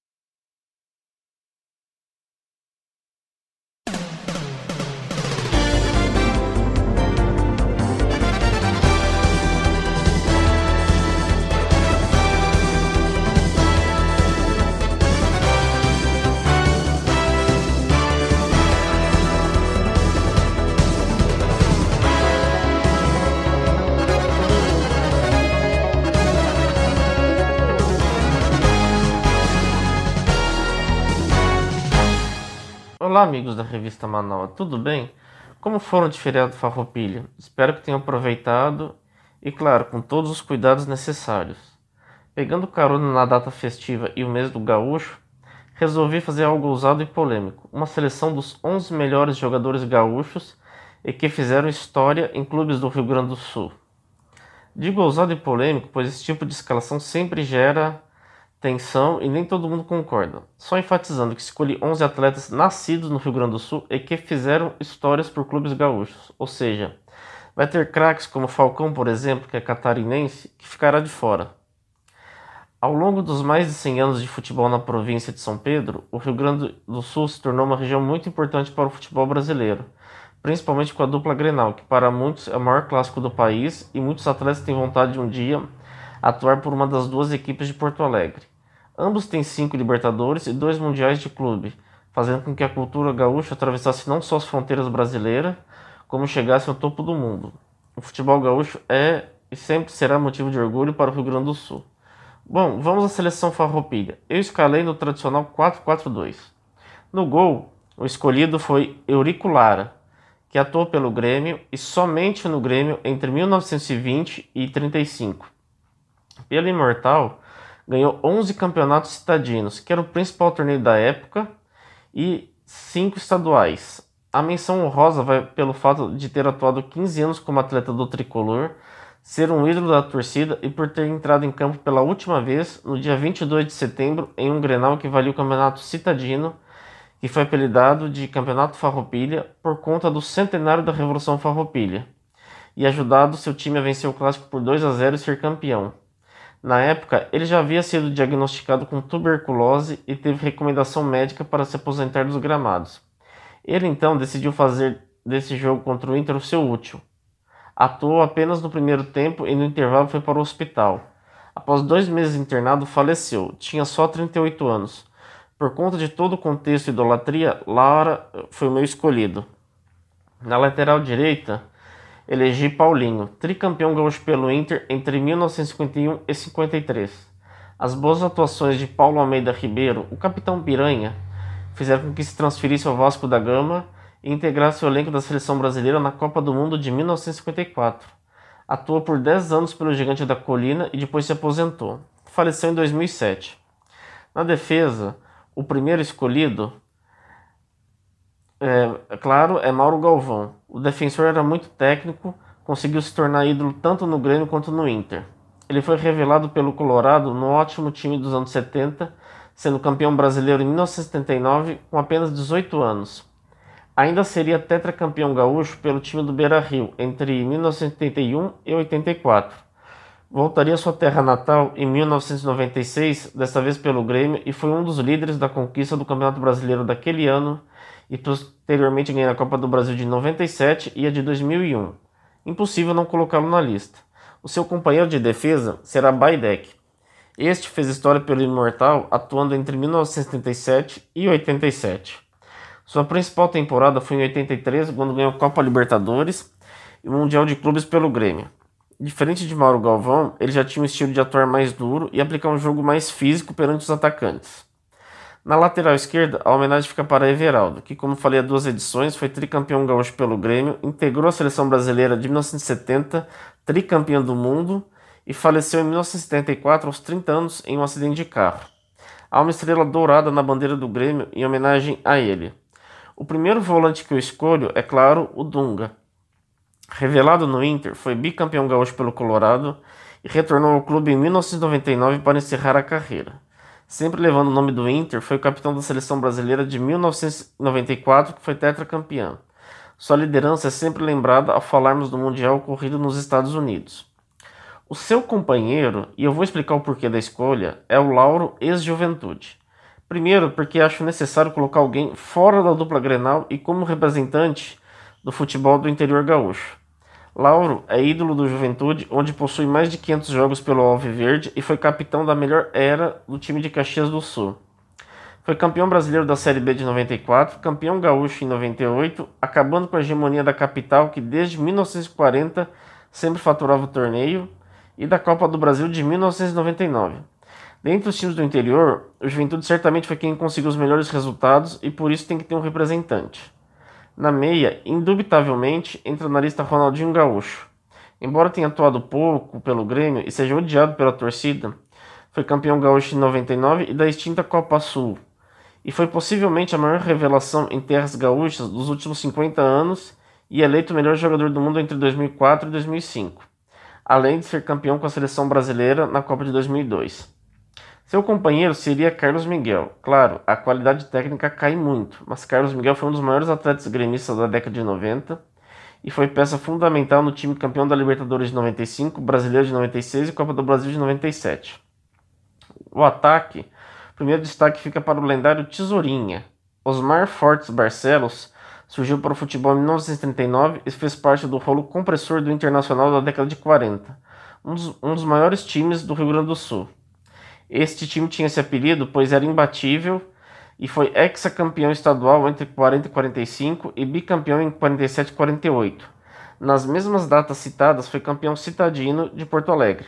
Olá, amigos da revista Manaus, tudo bem? Como foram de feriado Farroupilha? Espero que tenham aproveitado e, claro, com todos os cuidados necessários. Pegando carona na data festiva e o mês do gaúcho, resolvi fazer algo ousado e polêmico, uma seleção dos 11 melhores jogadores gaúchos e que fizeram história em clubes do Rio Grande do Sul. Digo ousado e polêmico, pois esse tipo de escalação sempre gera tensão e nem todo mundo concorda. Só enfatizando que escolhi 11 atletas nascidos no Rio Grande do Sul e que fizeram histórias por clubes gaúchos. Ou seja, vai ter craques como Falcão, por exemplo, que é catarinense, que ficará de fora. Ao longo dos mais de 100 anos de futebol na província de São Pedro, o Rio Grande do Sul se tornou uma região muito importante para o futebol brasileiro, principalmente com a dupla Grenal, que para muitos é o maior clássico do país e muitos atletas têm vontade de um dia atuar por uma das duas equipes de Porto Alegre. Ambos têm cinco Libertadores e dois Mundiais de clube, fazendo com que a cultura gaúcha atravessasse não só as fronteiras brasileiras, como chegasse ao topo do mundo. O futebol gaúcho é e sempre será motivo de orgulho para o Rio Grande do Sul. Bom, vamos à seleção farroupilha. Eu escalei no tradicional 4-4-2. No gol, o escolhido foi Eurico Lara, que atuou pelo Grêmio e somente no Grêmio entre 1920 e 35. Pelo Imortal, ganhou 11 campeonatos citadinos, que era o principal torneio da época, e 5 estaduais. A menção honrosa vai pelo fato de ter atuado 15 anos como atleta do tricolor, ser um ídolo da torcida e por ter entrado em campo pela última vez no dia 22 de setembro em um Grenal que valia o campeonato citadino, que foi apelidado de Campeonato Farroupilha por conta do centenário da Revolução Farroupilha, e ajudado seu time a vencer o clássico por 2 a 0 e ser campeão. Na época, ele já havia sido diagnosticado com tuberculose e teve recomendação médica para se aposentar dos gramados. Ele então decidiu fazer desse jogo contra o Inter o seu útil. Atuou apenas no primeiro tempo e no intervalo foi para o hospital. Após dois meses internado, faleceu. Tinha só 38 anos. Por conta de todo o contexto de idolatria, Laura foi o meu escolhido. Na lateral direita, elegi Paulinho, tricampeão gaúcho pelo Inter entre 1951 e 53. As boas atuações de Paulo Almeida Ribeiro, o capitão Piranha, fizeram com que se transferisse ao Vasco da Gama e integrasse o elenco da seleção brasileira na Copa do Mundo de 1954. Atuou por 10 anos pelo Gigante da Colina e depois se aposentou. Faleceu em 2007. Na defesa, o primeiro escolhido, é, é, claro, é Mauro Galvão. O defensor era muito técnico, conseguiu se tornar ídolo tanto no Grêmio quanto no Inter. Ele foi revelado pelo Colorado no ótimo time dos anos 70, sendo campeão brasileiro em 1979 com apenas 18 anos. Ainda seria tetracampeão gaúcho pelo time do Beira Rio entre 1981 e 84. Voltaria à sua terra natal em 1996, desta vez pelo Grêmio, e foi um dos líderes da conquista do Campeonato Brasileiro daquele ano e posteriormente ganhou a Copa do Brasil de 97 e a de 2001. Impossível não colocá-lo na lista. O seu companheiro de defesa será Baidek. Este fez história pelo Imortal, atuando entre 1977 e 87. Sua principal temporada foi em 83, quando ganhou Copa Libertadores e o Mundial de Clubes pelo Grêmio. Diferente de Mauro Galvão, ele já tinha um estilo de atuar mais duro e aplicar um jogo mais físico perante os atacantes. Na lateral esquerda, a homenagem fica para Everaldo, que, como falei há duas edições, foi tricampeão gaúcho pelo Grêmio, integrou a seleção brasileira de 1970, tricampeão do mundo, e faleceu em 1974, aos 30 anos, em um acidente de carro. Há uma estrela dourada na bandeira do Grêmio em homenagem a ele. O primeiro volante que eu escolho é, claro, o Dunga, Revelado no Inter, foi bicampeão gaúcho pelo Colorado e retornou ao clube em 1999 para encerrar a carreira. Sempre levando o nome do Inter, foi capitão da seleção brasileira de 1994, que foi tetracampeão. Sua liderança é sempre lembrada ao falarmos do Mundial ocorrido nos Estados Unidos. O seu companheiro, e eu vou explicar o porquê da escolha, é o Lauro ex-juventude. Primeiro, porque acho necessário colocar alguém fora da dupla Grenal e como representante do futebol do interior gaúcho. Lauro é ídolo do Juventude, onde possui mais de 500 jogos pelo Alviverde e foi capitão da melhor era do time de Caxias do Sul. Foi campeão brasileiro da Série B de 94, campeão gaúcho em 98, acabando com a hegemonia da capital que desde 1940 sempre faturava o torneio, e da Copa do Brasil de 1999. Dentre os times do interior, o Juventude certamente foi quem conseguiu os melhores resultados e por isso tem que ter um representante. Na meia, indubitavelmente, entra na lista Ronaldinho Gaúcho. Embora tenha atuado pouco pelo Grêmio e seja odiado pela torcida, foi campeão gaúcho em 99 e da extinta Copa Sul, e foi possivelmente a maior revelação em terras gaúchas dos últimos 50 anos e eleito o melhor jogador do mundo entre 2004 e 2005, além de ser campeão com a seleção brasileira na Copa de 2002. Seu companheiro seria Carlos Miguel. Claro, a qualidade técnica cai muito, mas Carlos Miguel foi um dos maiores atletas gremistas da década de 90 e foi peça fundamental no time campeão da Libertadores de 95, Brasileiro de 96 e Copa do Brasil de 97. O ataque, primeiro destaque fica para o lendário Tesourinha. Osmar Fortes Barcelos surgiu para o futebol em 1939 e fez parte do rolo compressor do Internacional da década de 40, um dos, um dos maiores times do Rio Grande do Sul. Este time tinha esse apelido pois era imbatível e foi hexacampeão estadual entre 40 e 45 e bicampeão em 47 e 48. Nas mesmas datas citadas, foi campeão citadino de Porto Alegre.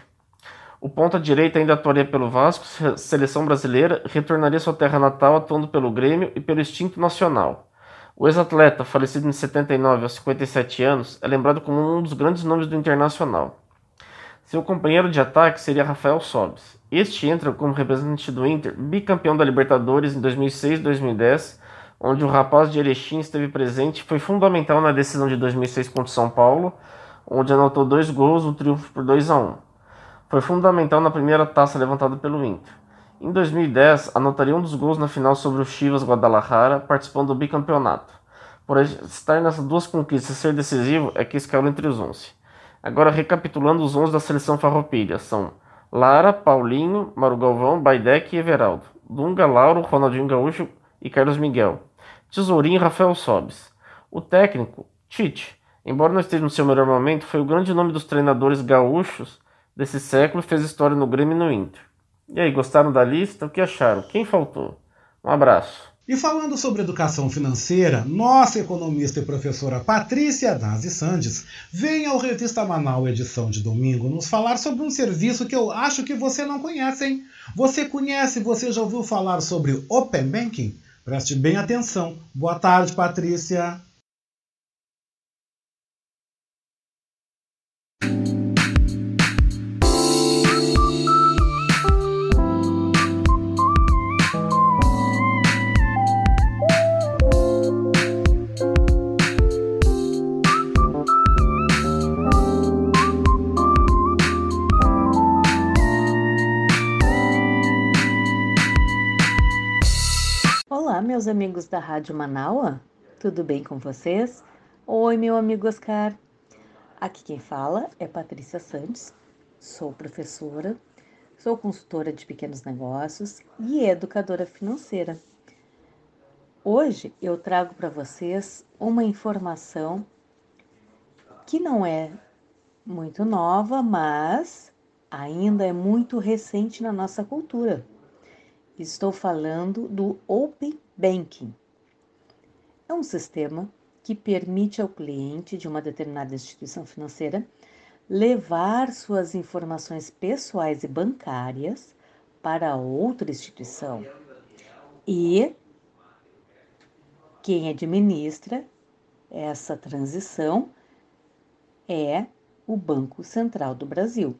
O ponta direita ainda atuaria pelo Vasco, seleção brasileira, retornaria sua terra natal atuando pelo Grêmio e pelo Instinto Nacional. O ex-atleta, falecido em 79 aos 57 anos, é lembrado como um dos grandes nomes do Internacional. Seu companheiro de ataque seria Rafael Sobis. Este entra como representante do Inter, bicampeão da Libertadores em 2006 e 2010, onde o rapaz de Erechim esteve presente foi fundamental na decisão de 2006 contra o São Paulo, onde anotou dois gols, o triunfo por 2 a 1. Foi fundamental na primeira taça levantada pelo Inter. Em 2010, anotaria um dos gols na final sobre o Chivas Guadalajara, participando do bicampeonato. Por estar nessas duas conquistas ser decisivo, é que escalou entre os 11. Agora, recapitulando os 11 da seleção farroupilha, são Lara, Paulinho, Mauro Galvão, Baidec e Everaldo. Dunga, Lauro, Ronaldinho Gaúcho e Carlos Miguel. Tesourinho Rafael Sobes. O técnico, Tite. Embora não esteja no seu melhor momento, foi o grande nome dos treinadores gaúchos desse século fez história no Grêmio e no Inter. E aí, gostaram da lista? O que acharam? Quem faltou? Um abraço. E falando sobre educação financeira, nossa economista e professora Patrícia Nazi Sandes vem ao Revista Manaus edição de domingo nos falar sobre um serviço que eu acho que você não conhece, hein? Você conhece, você já ouviu falar sobre Open Banking? Preste bem atenção. Boa tarde, Patrícia. Meus amigos da Rádio Manaua, tudo bem com vocês? Oi, meu amigo Oscar. Aqui quem fala é Patrícia Santos, sou professora, sou consultora de pequenos negócios e educadora financeira. Hoje eu trago para vocês uma informação que não é muito nova, mas ainda é muito recente na nossa cultura. Estou falando do Open Banking. É um sistema que permite ao cliente de uma determinada instituição financeira levar suas informações pessoais e bancárias para outra instituição. E quem administra essa transição é o Banco Central do Brasil.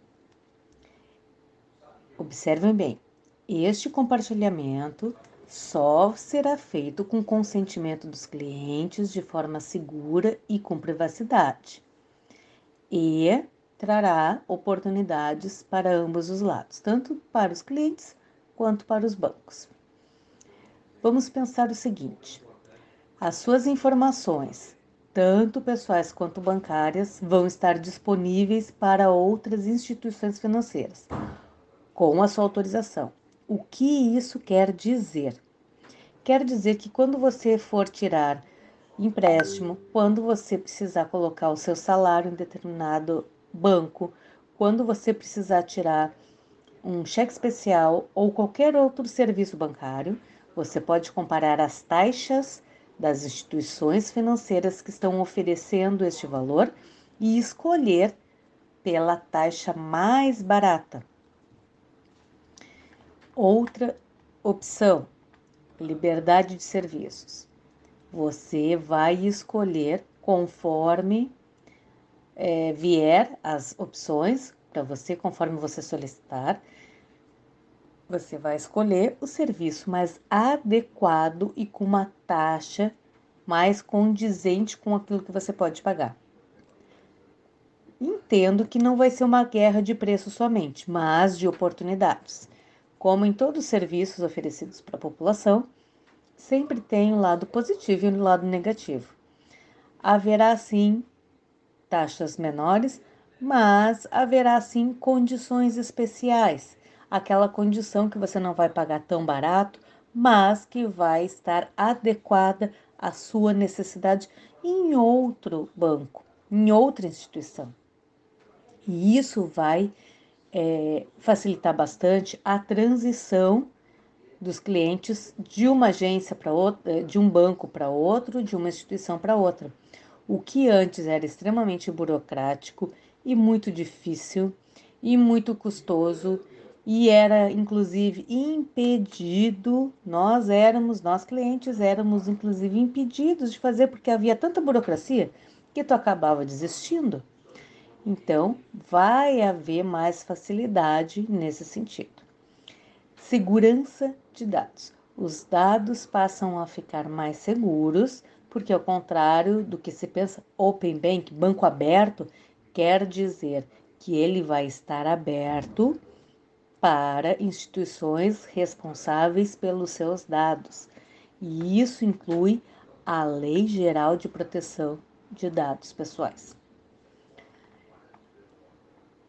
Observem bem, este compartilhamento só será feito com consentimento dos clientes de forma segura e com privacidade. E trará oportunidades para ambos os lados, tanto para os clientes quanto para os bancos. Vamos pensar o seguinte: as suas informações, tanto pessoais quanto bancárias, vão estar disponíveis para outras instituições financeiras, com a sua autorização. O que isso quer dizer? Quer dizer que quando você for tirar empréstimo, quando você precisar colocar o seu salário em determinado banco, quando você precisar tirar um cheque especial ou qualquer outro serviço bancário, você pode comparar as taxas das instituições financeiras que estão oferecendo este valor e escolher pela taxa mais barata. Outra opção, liberdade de serviços. Você vai escolher conforme é, vier as opções para você, conforme você solicitar. Você vai escolher o serviço mais adequado e com uma taxa mais condizente com aquilo que você pode pagar. Entendo que não vai ser uma guerra de preço somente, mas de oportunidades. Como em todos os serviços oferecidos para a população, sempre tem um lado positivo e um lado negativo. Haverá sim taxas menores, mas haverá sim condições especiais. Aquela condição que você não vai pagar tão barato, mas que vai estar adequada à sua necessidade em outro banco, em outra instituição. E isso vai é, facilitar bastante a transição dos clientes de uma agência para outra, é, de um banco para outro, de uma instituição para outra. O que antes era extremamente burocrático e muito difícil e muito custoso e era inclusive impedido, nós éramos, nós clientes éramos inclusive impedidos de fazer porque havia tanta burocracia que tu acabava desistindo. Então, vai haver mais facilidade nesse sentido. Segurança de dados. Os dados passam a ficar mais seguros, porque ao contrário do que se pensa, Open Bank, banco aberto, quer dizer que ele vai estar aberto para instituições responsáveis pelos seus dados. E isso inclui a Lei Geral de Proteção de Dados Pessoais.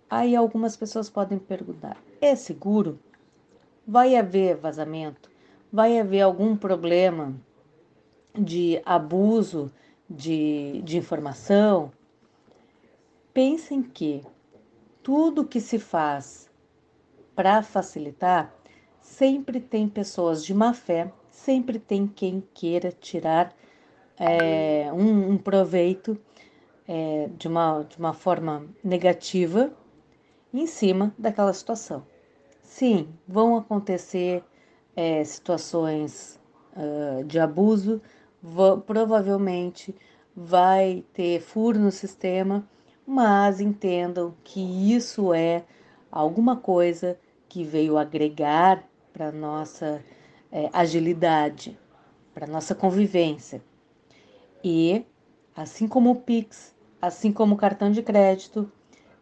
Aí algumas pessoas podem perguntar: é seguro? Vai haver vazamento? Vai haver algum problema de abuso de, de informação? Pensem que tudo que se faz para facilitar, sempre tem pessoas de má fé, sempre tem quem queira tirar é, um, um, proveito é, de, uma, de uma forma negativa em cima daquela situação. Sim, vão acontecer é, situações uh, de abuso, provavelmente vai ter furo no sistema, mas entendam que isso é alguma coisa que veio agregar para nossa é, agilidade, para nossa convivência. E, assim como o Pix, assim como o cartão de crédito,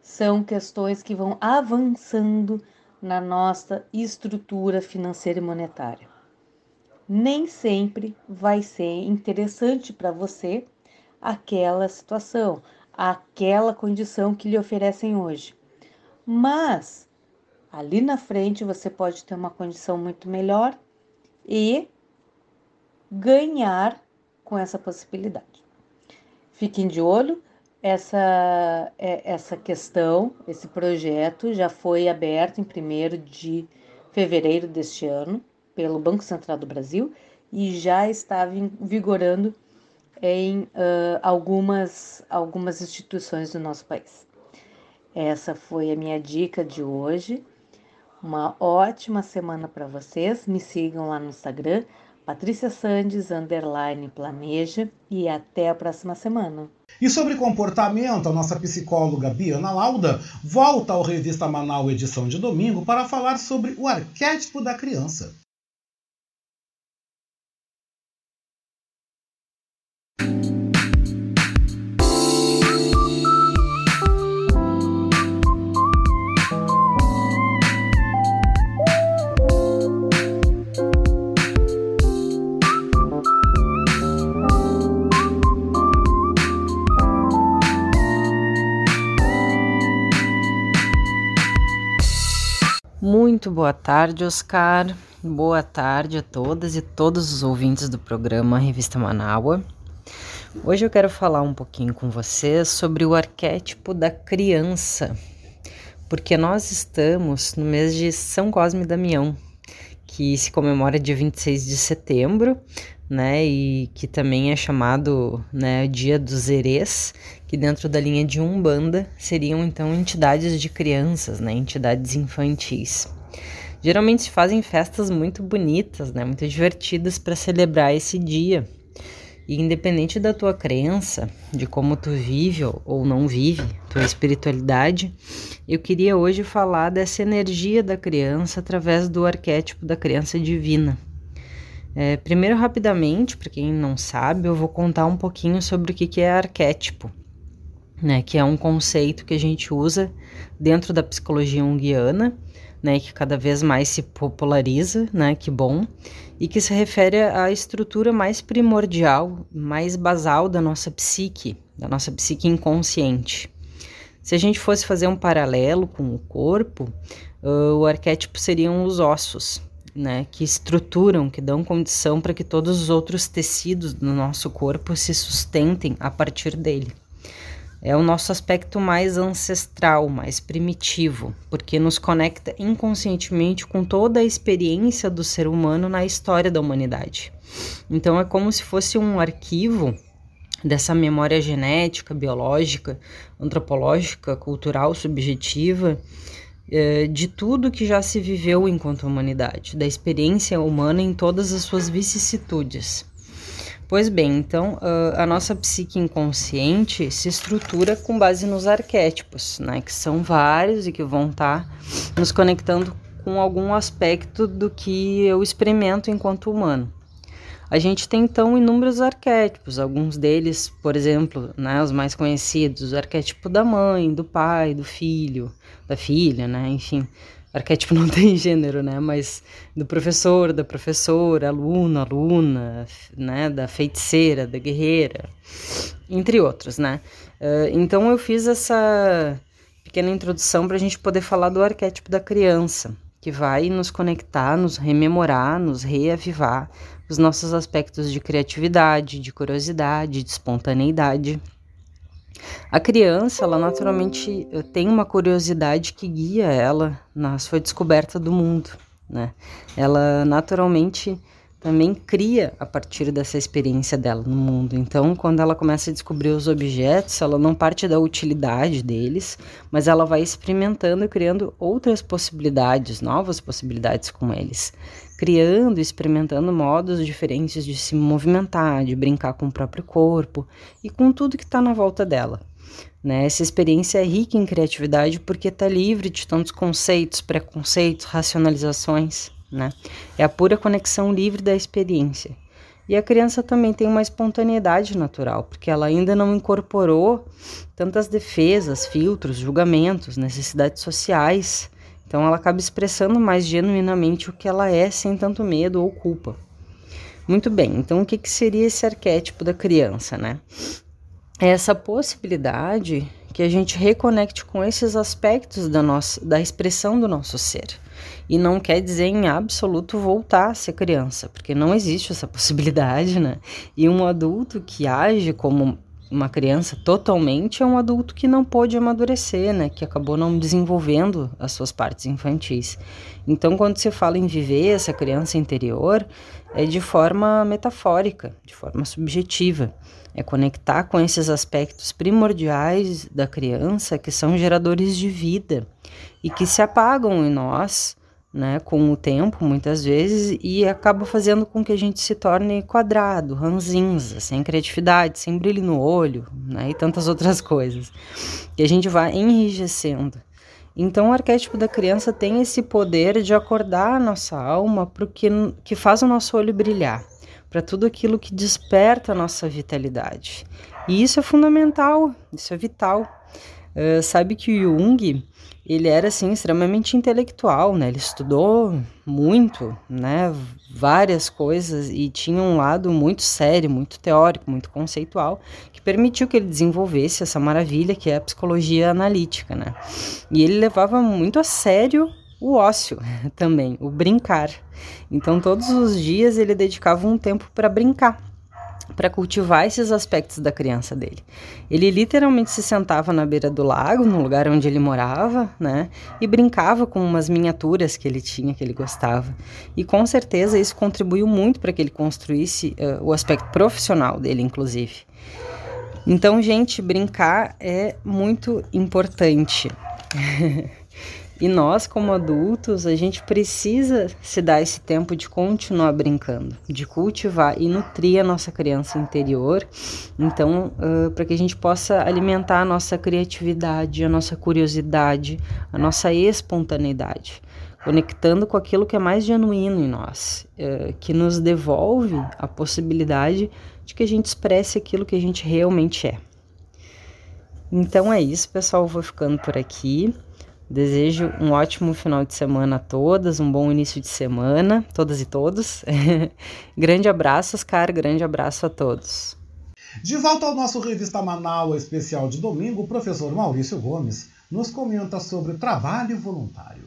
são questões que vão avançando na nossa estrutura financeira e monetária. Nem sempre vai ser interessante para você aquela situação, aquela condição que lhe oferecem hoje. Mas ali na frente você pode ter uma condição muito melhor e ganhar com essa possibilidade. Fiquem de olho, essa, é, essa questão, esse projeto já foi aberto em 1 de fevereiro deste ano pelo Banco Central do Brasil e já estava vigorando em uh, algumas, algumas instituições do nosso país. Essa foi a minha dica de hoje. Uma ótima semana para vocês. Me sigam lá no Instagram, Patrícia Sandes, underline planeja, e até a próxima semana. E sobre comportamento, a nossa psicóloga Biana Lauda volta ao Revista Manaus edição de domingo para falar sobre o arquétipo da criança. Muito boa tarde, Oscar. Boa tarde a todas e todos os ouvintes do programa Revista Manaua. Hoje eu quero falar um pouquinho com vocês sobre o arquétipo da criança, porque nós estamos no mês de São Cosme e Damião, que se comemora dia 26 de setembro, né, e que também é chamado, né, Dia dos Erês, que dentro da linha de Umbanda seriam então entidades de crianças, né, entidades infantis. Geralmente se fazem festas muito bonitas, né, muito divertidas para celebrar esse dia. E independente da tua crença, de como tu vive ou não vive, tua espiritualidade, eu queria hoje falar dessa energia da criança através do arquétipo da criança divina. É, primeiro, rapidamente, para quem não sabe, eu vou contar um pouquinho sobre o que, que é arquétipo, né? Que é um conceito que a gente usa dentro da psicologia junguiana, né? Que cada vez mais se populariza, né? Que bom. E que se refere à estrutura mais primordial, mais basal da nossa psique, da nossa psique inconsciente. Se a gente fosse fazer um paralelo com o corpo, o arquétipo seriam os ossos, né, que estruturam, que dão condição para que todos os outros tecidos do nosso corpo se sustentem a partir dele. É o nosso aspecto mais ancestral, mais primitivo, porque nos conecta inconscientemente com toda a experiência do ser humano na história da humanidade. Então é como se fosse um arquivo dessa memória genética, biológica, antropológica, cultural, subjetiva é, de tudo que já se viveu enquanto humanidade, da experiência humana em todas as suas vicissitudes. Pois bem, então a nossa psique inconsciente se estrutura com base nos arquétipos, né, que são vários e que vão estar tá nos conectando com algum aspecto do que eu experimento enquanto humano. A gente tem então inúmeros arquétipos, alguns deles, por exemplo, né, os mais conhecidos, o arquétipo da mãe, do pai, do filho, da filha, né, enfim, arquétipo não tem gênero, né, mas do professor, da professora, aluno, aluna, né, da feiticeira, da guerreira, entre outros, né. Uh, então eu fiz essa pequena introdução para a gente poder falar do arquétipo da criança, que vai nos conectar, nos rememorar, nos reavivar os nossos aspectos de criatividade, de curiosidade, de espontaneidade. A criança, ela naturalmente eh, tem uma curiosidade que guia ela na sua descoberta do mundo, né? Ela naturalmente também cria a partir dessa experiência dela no mundo. Então, quando ela começa a descobrir os objetos, ela não parte da utilidade deles, mas ela vai experimentando e criando outras possibilidades, novas possibilidades com eles. Criando e experimentando modos diferentes de se movimentar, de brincar com o próprio corpo e com tudo que está na volta dela. Né? Essa experiência é rica em criatividade porque está livre de tantos conceitos, preconceitos, racionalizações né? É a pura conexão livre da experiência. E a criança também tem uma espontaneidade natural, porque ela ainda não incorporou tantas defesas, filtros, julgamentos, necessidades sociais. Então ela acaba expressando mais genuinamente o que ela é sem tanto medo ou culpa. Muito bem, então o que, que seria esse arquétipo da criança, né? É essa possibilidade que a gente reconecte com esses aspectos da nossa da expressão do nosso ser. E não quer dizer em absoluto voltar a ser criança, porque não existe essa possibilidade, né? E um adulto que age como uma criança totalmente é um adulto que não pôde amadurecer, né? Que acabou não desenvolvendo as suas partes infantis. Então, quando se fala em viver essa criança interior, é de forma metafórica, de forma subjetiva. É conectar com esses aspectos primordiais da criança que são geradores de vida e que se apagam em nós né, com o tempo, muitas vezes, e acaba fazendo com que a gente se torne quadrado, ranzinza, sem criatividade, sem brilho no olho, né, e tantas outras coisas. E a gente vai enrijecendo. Então, o arquétipo da criança tem esse poder de acordar a nossa alma para o que, que faz o nosso olho brilhar, para tudo aquilo que desperta a nossa vitalidade. E isso é fundamental, isso é vital. Uh, sabe que o Jung ele era assim extremamente intelectual, né? Ele estudou muito, né? Várias coisas e tinha um lado muito sério, muito teórico, muito conceitual, que permitiu que ele desenvolvesse essa maravilha que é a psicologia analítica, né? E ele levava muito a sério o ócio também, o brincar. Então todos os dias ele dedicava um tempo para brincar para cultivar esses aspectos da criança dele. Ele literalmente se sentava na beira do lago, no lugar onde ele morava, né, e brincava com umas miniaturas que ele tinha, que ele gostava. E com certeza isso contribuiu muito para que ele construísse uh, o aspecto profissional dele, inclusive. Então, gente, brincar é muito importante. E nós, como adultos, a gente precisa se dar esse tempo de continuar brincando, de cultivar e nutrir a nossa criança interior. Então, uh, para que a gente possa alimentar a nossa criatividade, a nossa curiosidade, a nossa espontaneidade, conectando com aquilo que é mais genuíno em nós, que nos devolve a possibilidade de que a gente expresse aquilo que a gente realmente é. Então é isso, pessoal. Eu vou ficando por aqui. Desejo um ótimo final de semana a todas, um bom início de semana, todas e todos. grande abraço, Oscar, grande abraço a todos. De volta ao nosso Revista Manaus especial de domingo, o professor Maurício Gomes nos comenta sobre trabalho voluntário.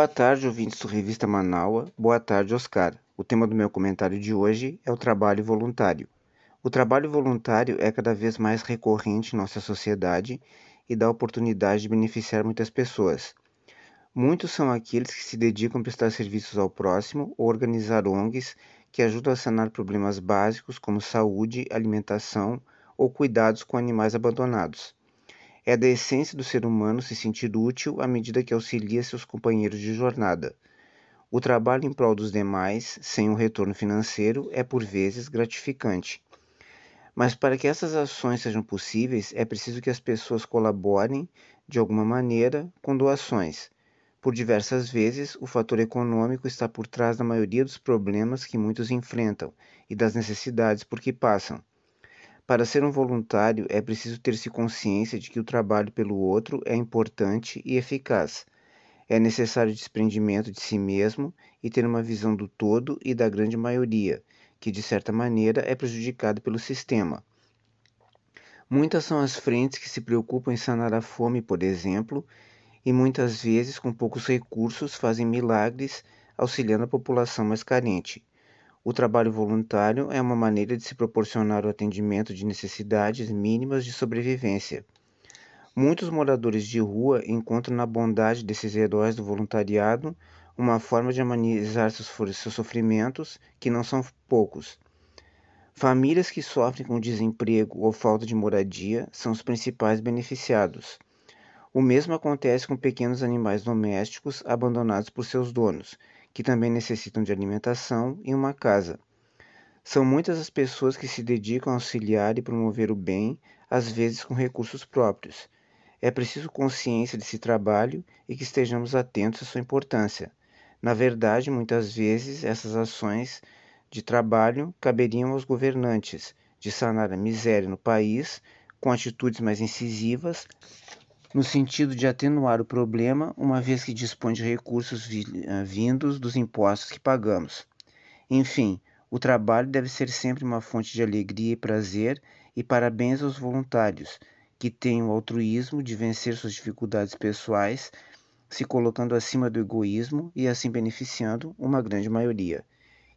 Boa tarde, ouvintes do Revista Manaua. Boa tarde, Oscar. O tema do meu comentário de hoje é o trabalho voluntário. O trabalho voluntário é cada vez mais recorrente em nossa sociedade e dá oportunidade de beneficiar muitas pessoas. Muitos são aqueles que se dedicam a prestar serviços ao próximo ou organizar ONGs que ajudam a sanar problemas básicos como saúde, alimentação ou cuidados com animais abandonados. É da essência do ser humano se sentir útil à medida que auxilia seus companheiros de jornada. O trabalho em prol dos demais, sem um retorno financeiro, é por vezes gratificante. Mas para que essas ações sejam possíveis, é preciso que as pessoas colaborem, de alguma maneira, com doações. Por diversas vezes, o fator econômico está por trás da maioria dos problemas que muitos enfrentam e das necessidades por que passam. Para ser um voluntário, é preciso ter-se consciência de que o trabalho pelo outro é importante e eficaz. É necessário desprendimento de si mesmo e ter uma visão do todo e da grande maioria, que de certa maneira é prejudicada pelo sistema. Muitas são as frentes que se preocupam em sanar a fome, por exemplo, e muitas vezes, com poucos recursos, fazem milagres auxiliando a população mais carente. O trabalho voluntário é uma maneira de se proporcionar o atendimento de necessidades mínimas de sobrevivência. Muitos moradores de rua encontram na bondade desses heróis do voluntariado uma forma de amenizar seus, seus sofrimentos, que não são poucos. Famílias que sofrem com desemprego ou falta de moradia são os principais beneficiados. O mesmo acontece com pequenos animais domésticos abandonados por seus donos, que também necessitam de alimentação e uma casa. São muitas as pessoas que se dedicam a auxiliar e promover o bem, às vezes com recursos próprios. É preciso consciência desse trabalho e que estejamos atentos à sua importância. Na verdade, muitas vezes essas ações de trabalho caberiam aos governantes de sanar a miséria no país com atitudes mais incisivas, no sentido de atenuar o problema, uma vez que dispõe de recursos eh, vindos dos impostos que pagamos. Enfim, o trabalho deve ser sempre uma fonte de alegria e prazer, e parabéns aos voluntários, que têm o altruísmo de vencer suas dificuldades pessoais, se colocando acima do egoísmo e assim beneficiando uma grande maioria.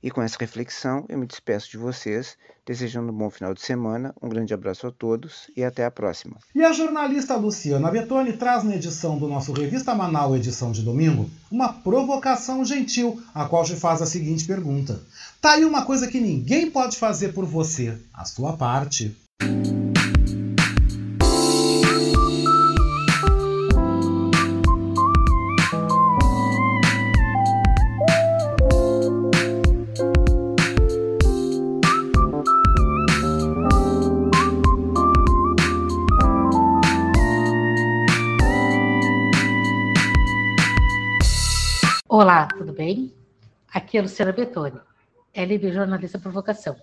E com essa reflexão, eu me despeço de vocês, desejando um bom final de semana, um grande abraço a todos e até a próxima. E a jornalista Luciana Betoni traz na edição do nosso Revista Manaus, edição de domingo, uma provocação gentil, a qual te faz a seguinte pergunta. Tá aí uma coisa que ninguém pode fazer por você, a sua parte. Bem? Aqui é Luciana Betoni, LB Jornalista Provocação.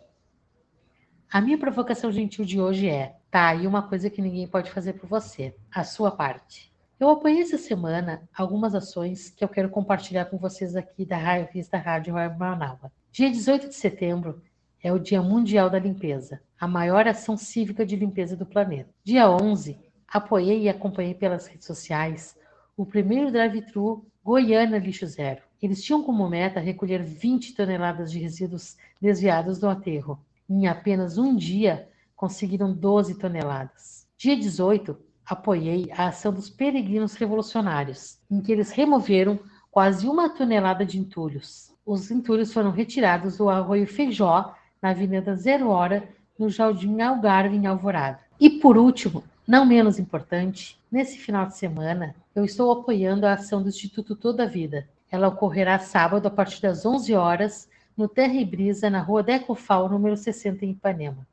A minha provocação gentil de hoje é: tá aí uma coisa que ninguém pode fazer por você, a sua parte. Eu apoiei essa semana algumas ações que eu quero compartilhar com vocês aqui da revista Rádio Manaus. Dia 18 de setembro é o Dia Mundial da Limpeza, a maior ação cívica de limpeza do planeta. Dia 11, apoiei e acompanhei pelas redes sociais o primeiro drive-thru Goiânia Lixo Zero. Eles tinham como meta recolher 20 toneladas de resíduos desviados do aterro. Em apenas um dia, conseguiram 12 toneladas. Dia 18, apoiei a ação dos peregrinos revolucionários, em que eles removeram quase uma tonelada de entulhos. Os entulhos foram retirados do arroio Feijó, na Avenida Zero Hora, no Jardim Algarve, em Alvorada. E por último, não menos importante, nesse final de semana, eu estou apoiando a ação do Instituto Toda Vida. Ela ocorrerá sábado a partir das 11 horas no Terra e Brisa, na rua Decofal, número 60, em Ipanema.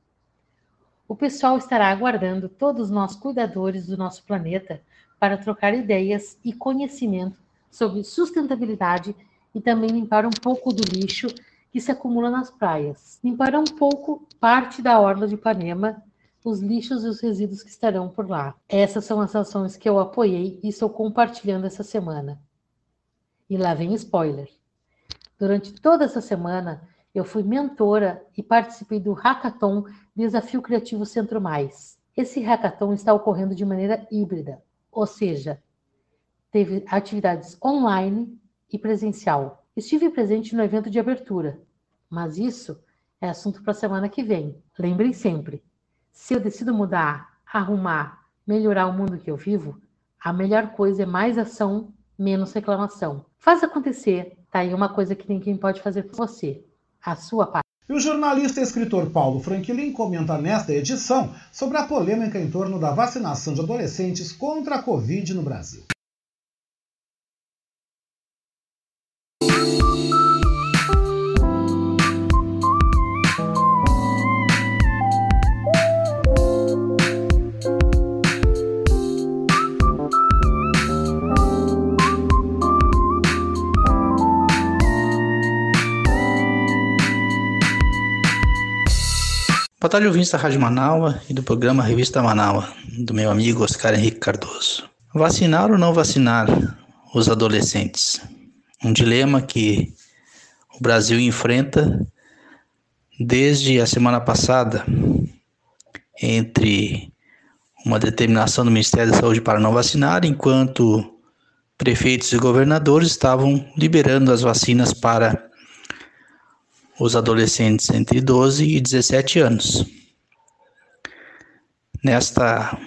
O pessoal estará aguardando todos nós cuidadores do nosso planeta para trocar ideias e conhecimento sobre sustentabilidade e também limpar um pouco do lixo que se acumula nas praias. Limpar um pouco parte da orla de Ipanema os lixos e os resíduos que estarão por lá. Essas são as ações que eu apoiei e estou compartilhando essa semana. E lá vem spoiler. Durante toda essa semana, eu fui mentora e participei do Hackathon Desafio Criativo Centro Mais. Esse hackathon está ocorrendo de maneira híbrida, ou seja, teve atividades online e presencial. Estive presente no evento de abertura, mas isso é assunto para a semana que vem. Lembrem sempre, se eu decido mudar, arrumar, melhorar o mundo que eu vivo, a melhor coisa é mais ação, menos reclamação. Faz acontecer, tá aí uma coisa que ninguém pode fazer por você, a sua parte. E o jornalista e escritor Paulo Franklin comenta nesta edição sobre a polêmica em torno da vacinação de adolescentes contra a Covid no Brasil. Boa tarde, ouvintes da Rádio Manaua e do programa Revista Manaua, do meu amigo Oscar Henrique Cardoso. Vacinar ou não vacinar? os adolescentes. Um dilema que o Brasil enfrenta desde a semana passada entre uma determinação do Ministério da Saúde para não vacinar, enquanto prefeitos e governadores estavam liberando as vacinas para os adolescentes entre 12 e 17 anos. Nesta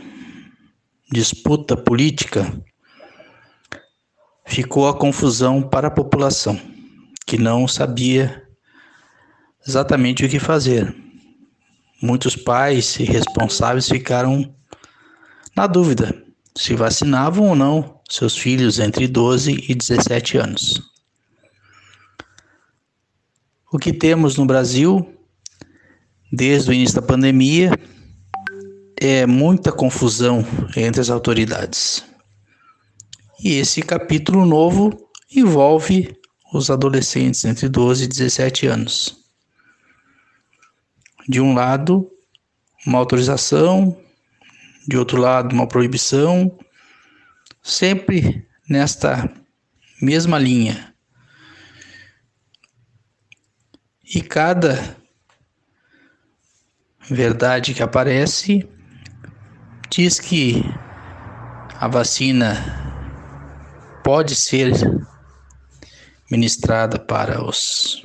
disputa política, ficou a confusão para a população, que não sabia exatamente o que fazer. Muitos pais e responsáveis ficaram na dúvida se vacinavam ou não seus filhos entre 12 e 17 anos. O que temos no Brasil, desde o início da pandemia, é muita confusão entre as autoridades. E esse capítulo novo envolve os adolescentes entre 12 e 17 anos. De um lado, uma autorização, de outro lado, uma proibição, sempre nesta mesma linha. E cada verdade que aparece diz que a vacina pode ser ministrada para os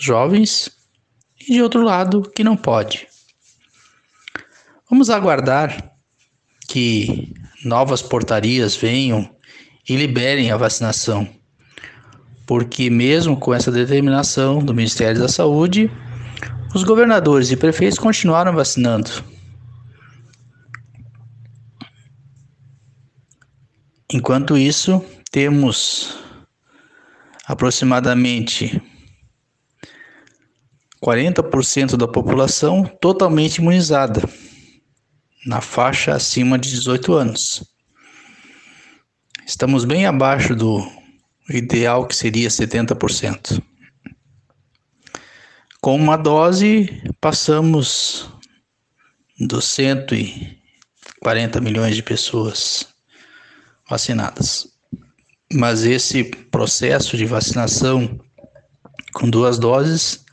jovens e de outro lado que não pode. Vamos aguardar que novas portarias venham e liberem a vacinação. Porque, mesmo com essa determinação do Ministério da Saúde, os governadores e prefeitos continuaram vacinando. Enquanto isso, temos aproximadamente 40% da população totalmente imunizada na faixa acima de 18 anos. Estamos bem abaixo do ideal que seria 70%. Com uma dose, passamos dos 140 milhões de pessoas vacinadas. Mas esse processo de vacinação com duas doses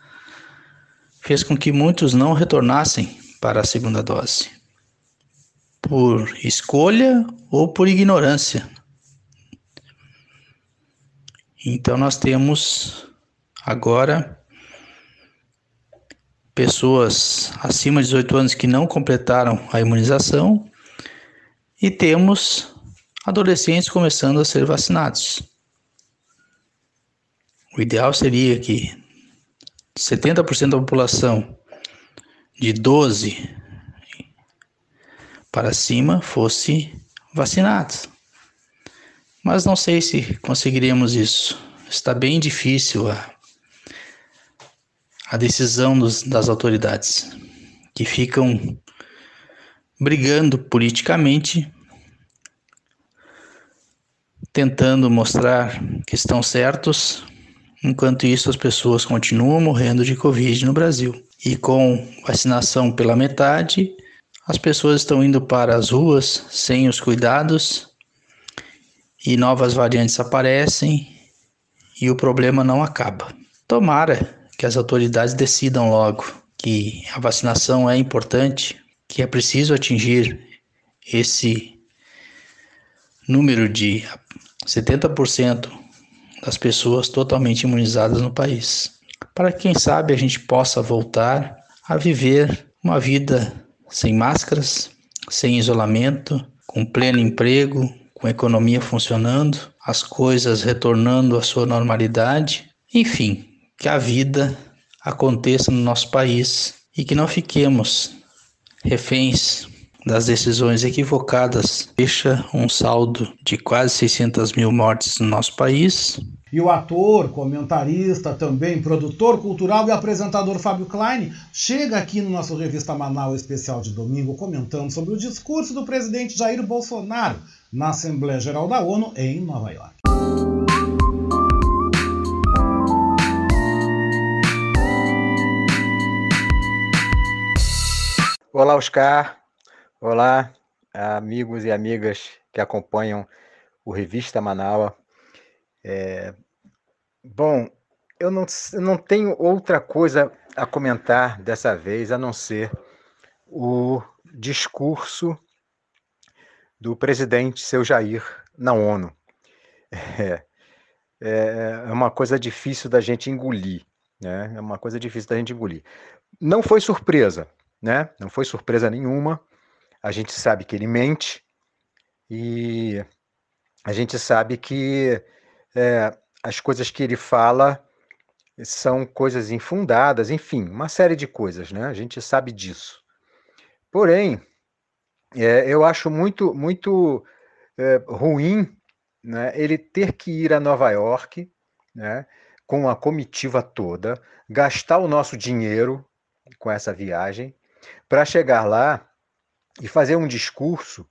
fez com que muitos não retornassem para a segunda dose por escolha ou por ignorância. Então nós temos agora pessoas acima de 18 anos que não completaram a imunização e temos adolescentes começando a ser vacinados. O ideal seria que 70% da população de 12 para cima fosse vacinado. Mas não sei se conseguiremos isso. Está bem difícil a, a decisão dos, das autoridades, que ficam brigando politicamente, tentando mostrar que estão certos, enquanto isso as pessoas continuam morrendo de Covid no Brasil. E com vacinação pela metade, as pessoas estão indo para as ruas sem os cuidados e novas variantes aparecem e o problema não acaba. Tomara que as autoridades decidam logo que a vacinação é importante, que é preciso atingir esse número de 70% das pessoas totalmente imunizadas no país, para que quem sabe a gente possa voltar a viver uma vida sem máscaras, sem isolamento, com pleno emprego, com a economia funcionando, as coisas retornando à sua normalidade, enfim, que a vida aconteça no nosso país e que não fiquemos reféns das decisões equivocadas. Deixa um saldo de quase 600 mil mortes no nosso país e o ator, comentarista, também produtor cultural e apresentador Fábio Klein chega aqui no nosso Revista Manaus Especial de domingo comentando sobre o discurso do presidente Jair Bolsonaro na Assembleia Geral da ONU em Nova York. Olá, Oscar. Olá, amigos e amigas que acompanham o Revista Manaua. É, bom, eu não, eu não tenho outra coisa a comentar dessa vez a não ser o discurso do presidente seu Jair na ONU. É, é, é uma coisa difícil da gente engolir, né? É uma coisa difícil da gente engolir. Não foi surpresa, né? Não foi surpresa nenhuma. A gente sabe que ele mente e a gente sabe que é, as coisas que ele fala são coisas infundadas, enfim, uma série de coisas, né? A gente sabe disso. Porém, é, eu acho muito, muito é, ruim né, ele ter que ir a Nova York, né, com a comitiva toda, gastar o nosso dinheiro com essa viagem, para chegar lá e fazer um discurso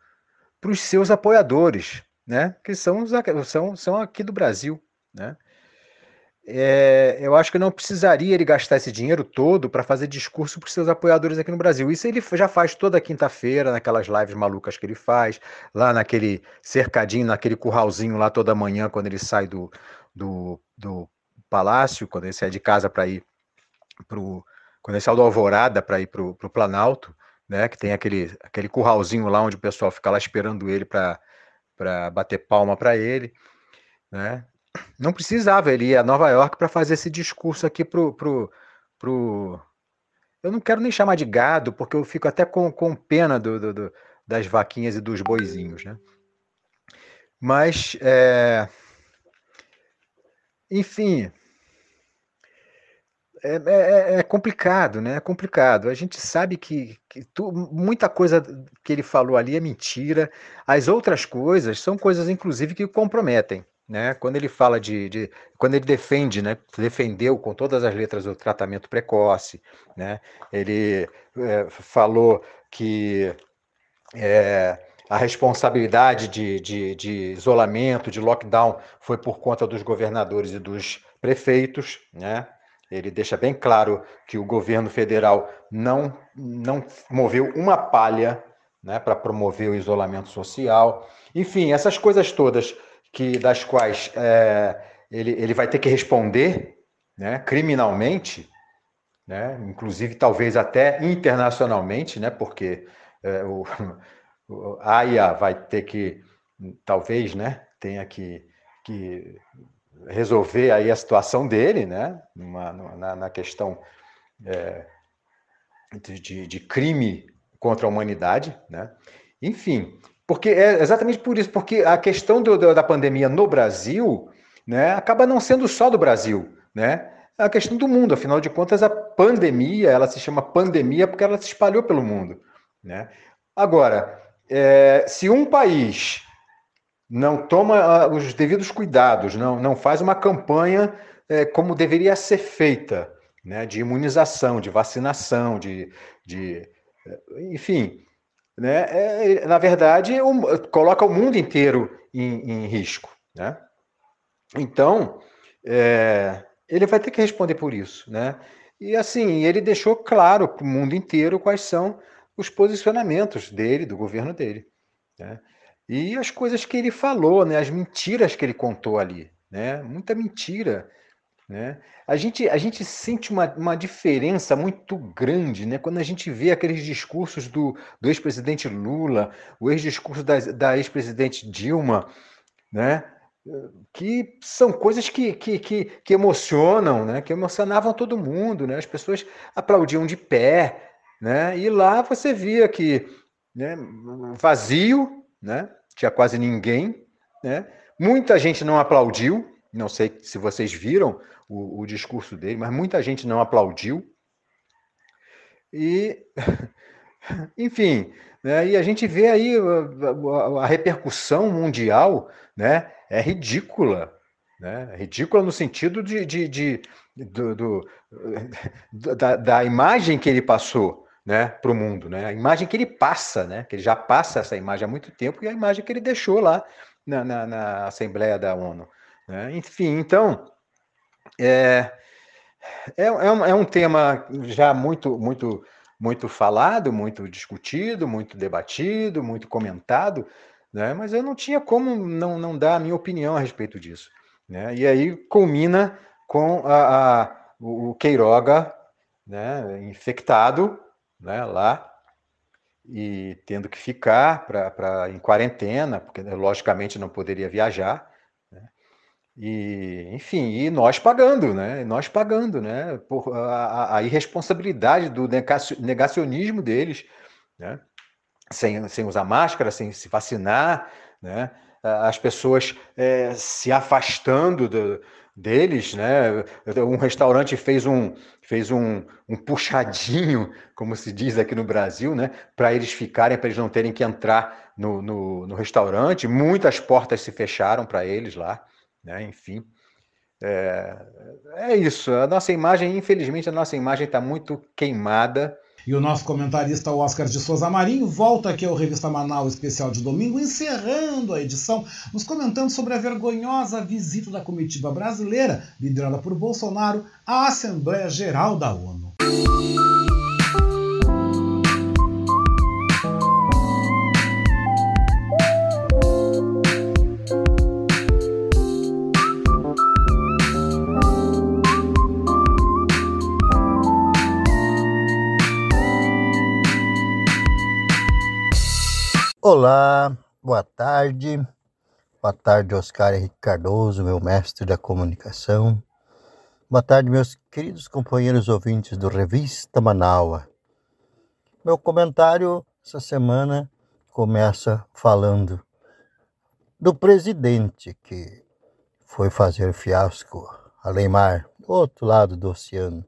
para os seus apoiadores, né, que são, são, são aqui do Brasil. Né? É, eu acho que não precisaria ele gastar esse dinheiro todo para fazer discurso para os seus apoiadores aqui no Brasil. Isso ele já faz toda quinta-feira, naquelas lives malucas que ele faz, lá naquele cercadinho, naquele curralzinho lá toda manhã, quando ele sai do, do, do palácio, quando ele sai de casa para ir para quando ele sai do Alvorada para ir para o Planalto, né, que tem aquele, aquele curralzinho lá onde o pessoal fica lá esperando ele para bater palma para ele. Né? Não precisava ele ir a Nova York para fazer esse discurso aqui pro, pro, pro. Eu não quero nem chamar de gado, porque eu fico até com, com pena do, do, do das vaquinhas e dos boizinhos, né? Mas, é... enfim, é, é, é, é, complicado, né? É complicado. A gente sabe que, que tu, muita coisa que ele falou ali é mentira. As outras coisas são coisas, inclusive, que comprometem né? Quando ele fala de, de, quando ele defende, né? Defendeu com todas as letras o tratamento precoce, né? Ele é, falou que é, a responsabilidade de, de, de, isolamento, de lockdown, foi por conta dos governadores e dos prefeitos, né? Ele deixa bem claro que o governo federal não, não moveu uma palha né, para promover o isolamento social. Enfim, essas coisas todas que das quais é, ele, ele vai ter que responder né, criminalmente, né, inclusive talvez até internacionalmente, né, porque é, o, o AIA vai ter que, talvez, né, tenha que, que resolver aí a situação dele, né, numa, na, na questão é, de, de crime contra a humanidade, né, enfim, porque é exatamente por isso, porque a questão do, da pandemia no Brasil né, acaba não sendo só do Brasil, né? É a questão do mundo, afinal de contas, a pandemia, ela se chama pandemia porque ela se espalhou pelo mundo. Né? Agora, é, se um país não toma ah, os devidos cuidados, não, não faz uma campanha é, como deveria ser feita, né, de imunização, de vacinação, de, de enfim, né, é, na verdade, um, coloca o mundo inteiro em, em risco. Né? Então, é, ele vai ter que responder por isso. Né? E assim, ele deixou claro para o mundo inteiro quais são os posicionamentos dele, do governo dele. Né? E as coisas que ele falou, né? as mentiras que ele contou ali. Né? Muita mentira. Né? A, gente, a gente sente uma, uma diferença muito grande né? quando a gente vê aqueles discursos do, do ex-presidente Lula, o ex-discurso da, da ex-presidente Dilma, né? que são coisas que, que, que, que, emocionam, né? que emocionavam todo mundo. Né? As pessoas aplaudiam de pé, né? e lá você via que né, vazio, né? tinha quase ninguém, né? muita gente não aplaudiu, não sei se vocês viram o, o discurso dele, mas muita gente não aplaudiu. E, enfim, né, e a gente vê aí a, a, repercussão mundial né, é ridícula. Né, é ridícula no sentido de, de, de do, do, da, da, imagem que ele passou né, para o mundo, né, a imagem que ele passa, né, que ele já passa essa imagem há muito tempo, e a imagem que ele deixou lá na, na, na Assembleia da ONU. Né? Enfim, então, é, é, é, um, é um tema já muito, muito, muito falado, muito discutido, muito debatido, muito comentado, né? mas eu não tinha como não, não dar a minha opinião a respeito disso. Né? E aí culmina com a, a o Queiroga né, infectado né, lá e tendo que ficar pra, pra, em quarentena, porque logicamente não poderia viajar. E, enfim, e nós pagando, né? Nós pagando, né? Por a, a irresponsabilidade do negacionismo deles, né? Sem, sem usar máscara, sem se vacinar, né? As pessoas é, se afastando do, deles, né? Um restaurante fez um fez um, um puxadinho, como se diz aqui no Brasil, né? Para eles ficarem, para eles não terem que entrar no, no, no restaurante. Muitas portas se fecharam para eles lá, né? Enfim, é, é isso. A nossa imagem, infelizmente, a nossa imagem está muito queimada e o nosso comentarista Oscar de Souza Marinho volta aqui ao Revista Manaus Especial de Domingo, encerrando a edição, nos comentando sobre a vergonhosa visita da comitiva brasileira, liderada por Bolsonaro, à Assembleia Geral da ONU. Olá, boa tarde. Boa tarde, Oscar Henrique Cardoso, meu mestre da comunicação. Boa tarde, meus queridos companheiros ouvintes do Revista Manaua. Meu comentário essa semana começa falando do presidente que foi fazer fiasco a Leimar, do outro lado do oceano.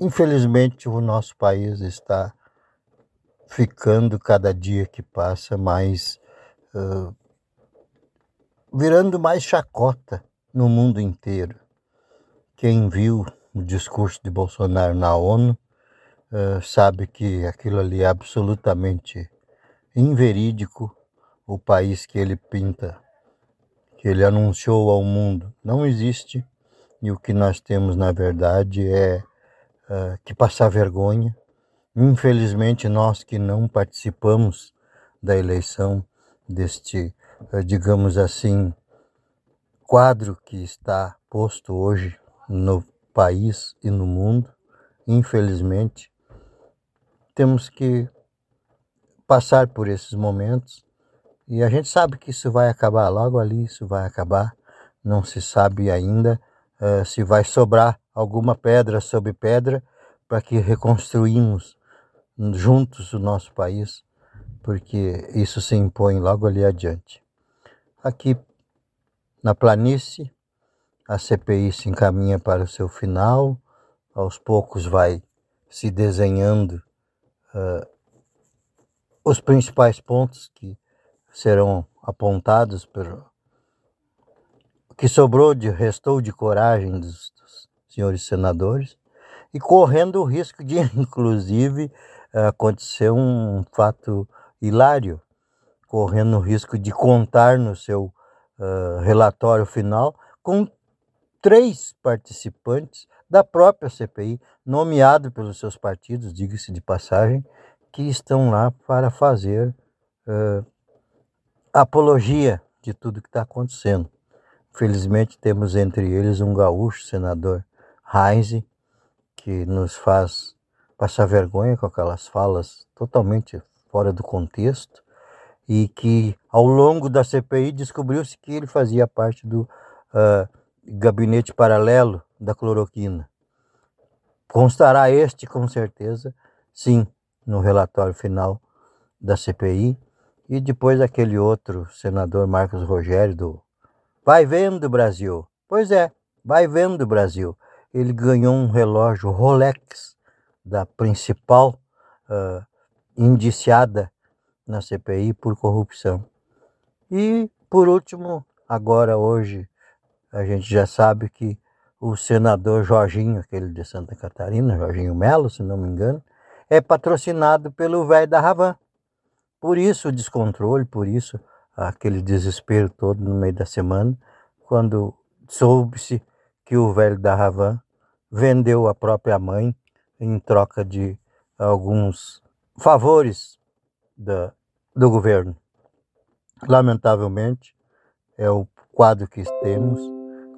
Infelizmente, o nosso país está ficando cada dia que passa mais. Uh, virando mais chacota no mundo inteiro. Quem viu o discurso de Bolsonaro na ONU uh, sabe que aquilo ali é absolutamente inverídico. O país que ele pinta, que ele anunciou ao mundo, não existe. E o que nós temos, na verdade, é uh, que passar vergonha Infelizmente, nós que não participamos da eleição deste, eh, digamos assim, quadro que está posto hoje no país e no mundo, infelizmente, temos que passar por esses momentos e a gente sabe que isso vai acabar, logo ali isso vai acabar, não se sabe ainda uh, se vai sobrar alguma pedra sobre pedra para que reconstruímos juntos o nosso país, porque isso se impõe logo ali adiante. Aqui na planície, a CPI se encaminha para o seu final, aos poucos vai se desenhando uh, os principais pontos que serão apontados pelo que sobrou de restou de coragem dos, dos senhores senadores e correndo o risco de inclusive aconteceu um fato hilário, correndo o risco de contar no seu uh, relatório final com três participantes da própria CPI, nomeados pelos seus partidos, diga-se de passagem, que estão lá para fazer uh, apologia de tudo que está acontecendo. Felizmente temos entre eles um gaúcho, senador Heinz, que nos faz passar vergonha com aquelas falas totalmente fora do contexto e que ao longo da CPI descobriu-se que ele fazia parte do uh, gabinete paralelo da cloroquina. Constará este com certeza, sim, no relatório final da CPI e depois aquele outro senador Marcos Rogério do Vai vendo Brasil. Pois é, vai vendo Brasil. Ele ganhou um relógio Rolex da principal uh, indiciada na CPI por corrupção. E, por último, agora hoje, a gente já sabe que o senador Jorginho, aquele de Santa Catarina, Jorginho Melo, se não me engano, é patrocinado pelo velho da Ravan. Por isso o descontrole, por isso aquele desespero todo no meio da semana, quando soube-se que o velho da Ravan vendeu a própria mãe em troca de alguns favores da do governo. Lamentavelmente, é o quadro que temos,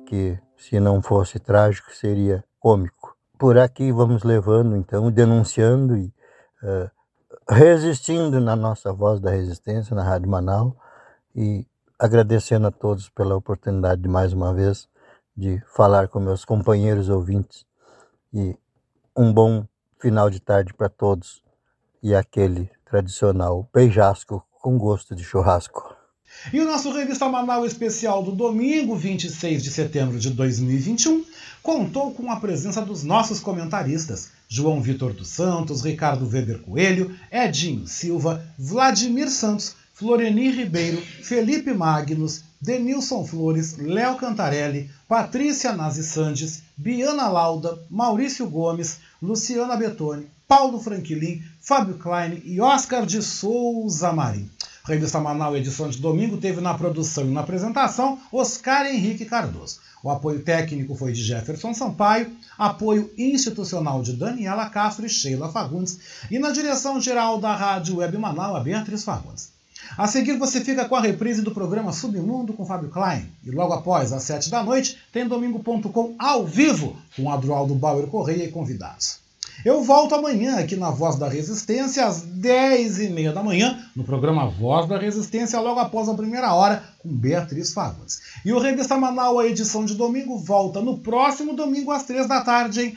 que se não fosse trágico seria cômico. Por aqui vamos levando, então, denunciando e uh, resistindo na nossa voz da resistência, na Rádio Manaus, e agradecendo a todos pela oportunidade de mais uma vez de falar com meus companheiros ouvintes e um bom final de tarde para todos e aquele tradicional beijasco com gosto de churrasco. E o nosso Revista Manaus especial do domingo, 26 de setembro de 2021, contou com a presença dos nossos comentaristas João Vitor dos Santos, Ricardo Weber Coelho, Edinho Silva, Vladimir Santos, Floreni Ribeiro, Felipe Magnus, Denilson Flores, Léo Cantarelli, Patrícia Nazi Sandes, Biana Lauda, Maurício Gomes, Luciana Betoni, Paulo Franquilin, Fábio Klein e Oscar de Souza Marim. Revista Manaus, edição de domingo, teve na produção e na apresentação Oscar Henrique Cardoso. O apoio técnico foi de Jefferson Sampaio, apoio institucional de Daniela Castro e Sheila Fagundes, e na direção geral da Rádio Web Manaus, a Beatriz Fagundes. A seguir você fica com a reprise do programa Submundo com Fábio Klein. E logo após, às 7 da noite, tem Domingo.com ao vivo, com Adroaldo Bauer Correia e convidados. Eu volto amanhã aqui na Voz da Resistência, às 10h30 da manhã, no programa Voz da Resistência, logo após a primeira hora, com Beatriz Fagundes. E o Revista Manaus, a edição de domingo, volta no próximo domingo às 3 da tarde, hein?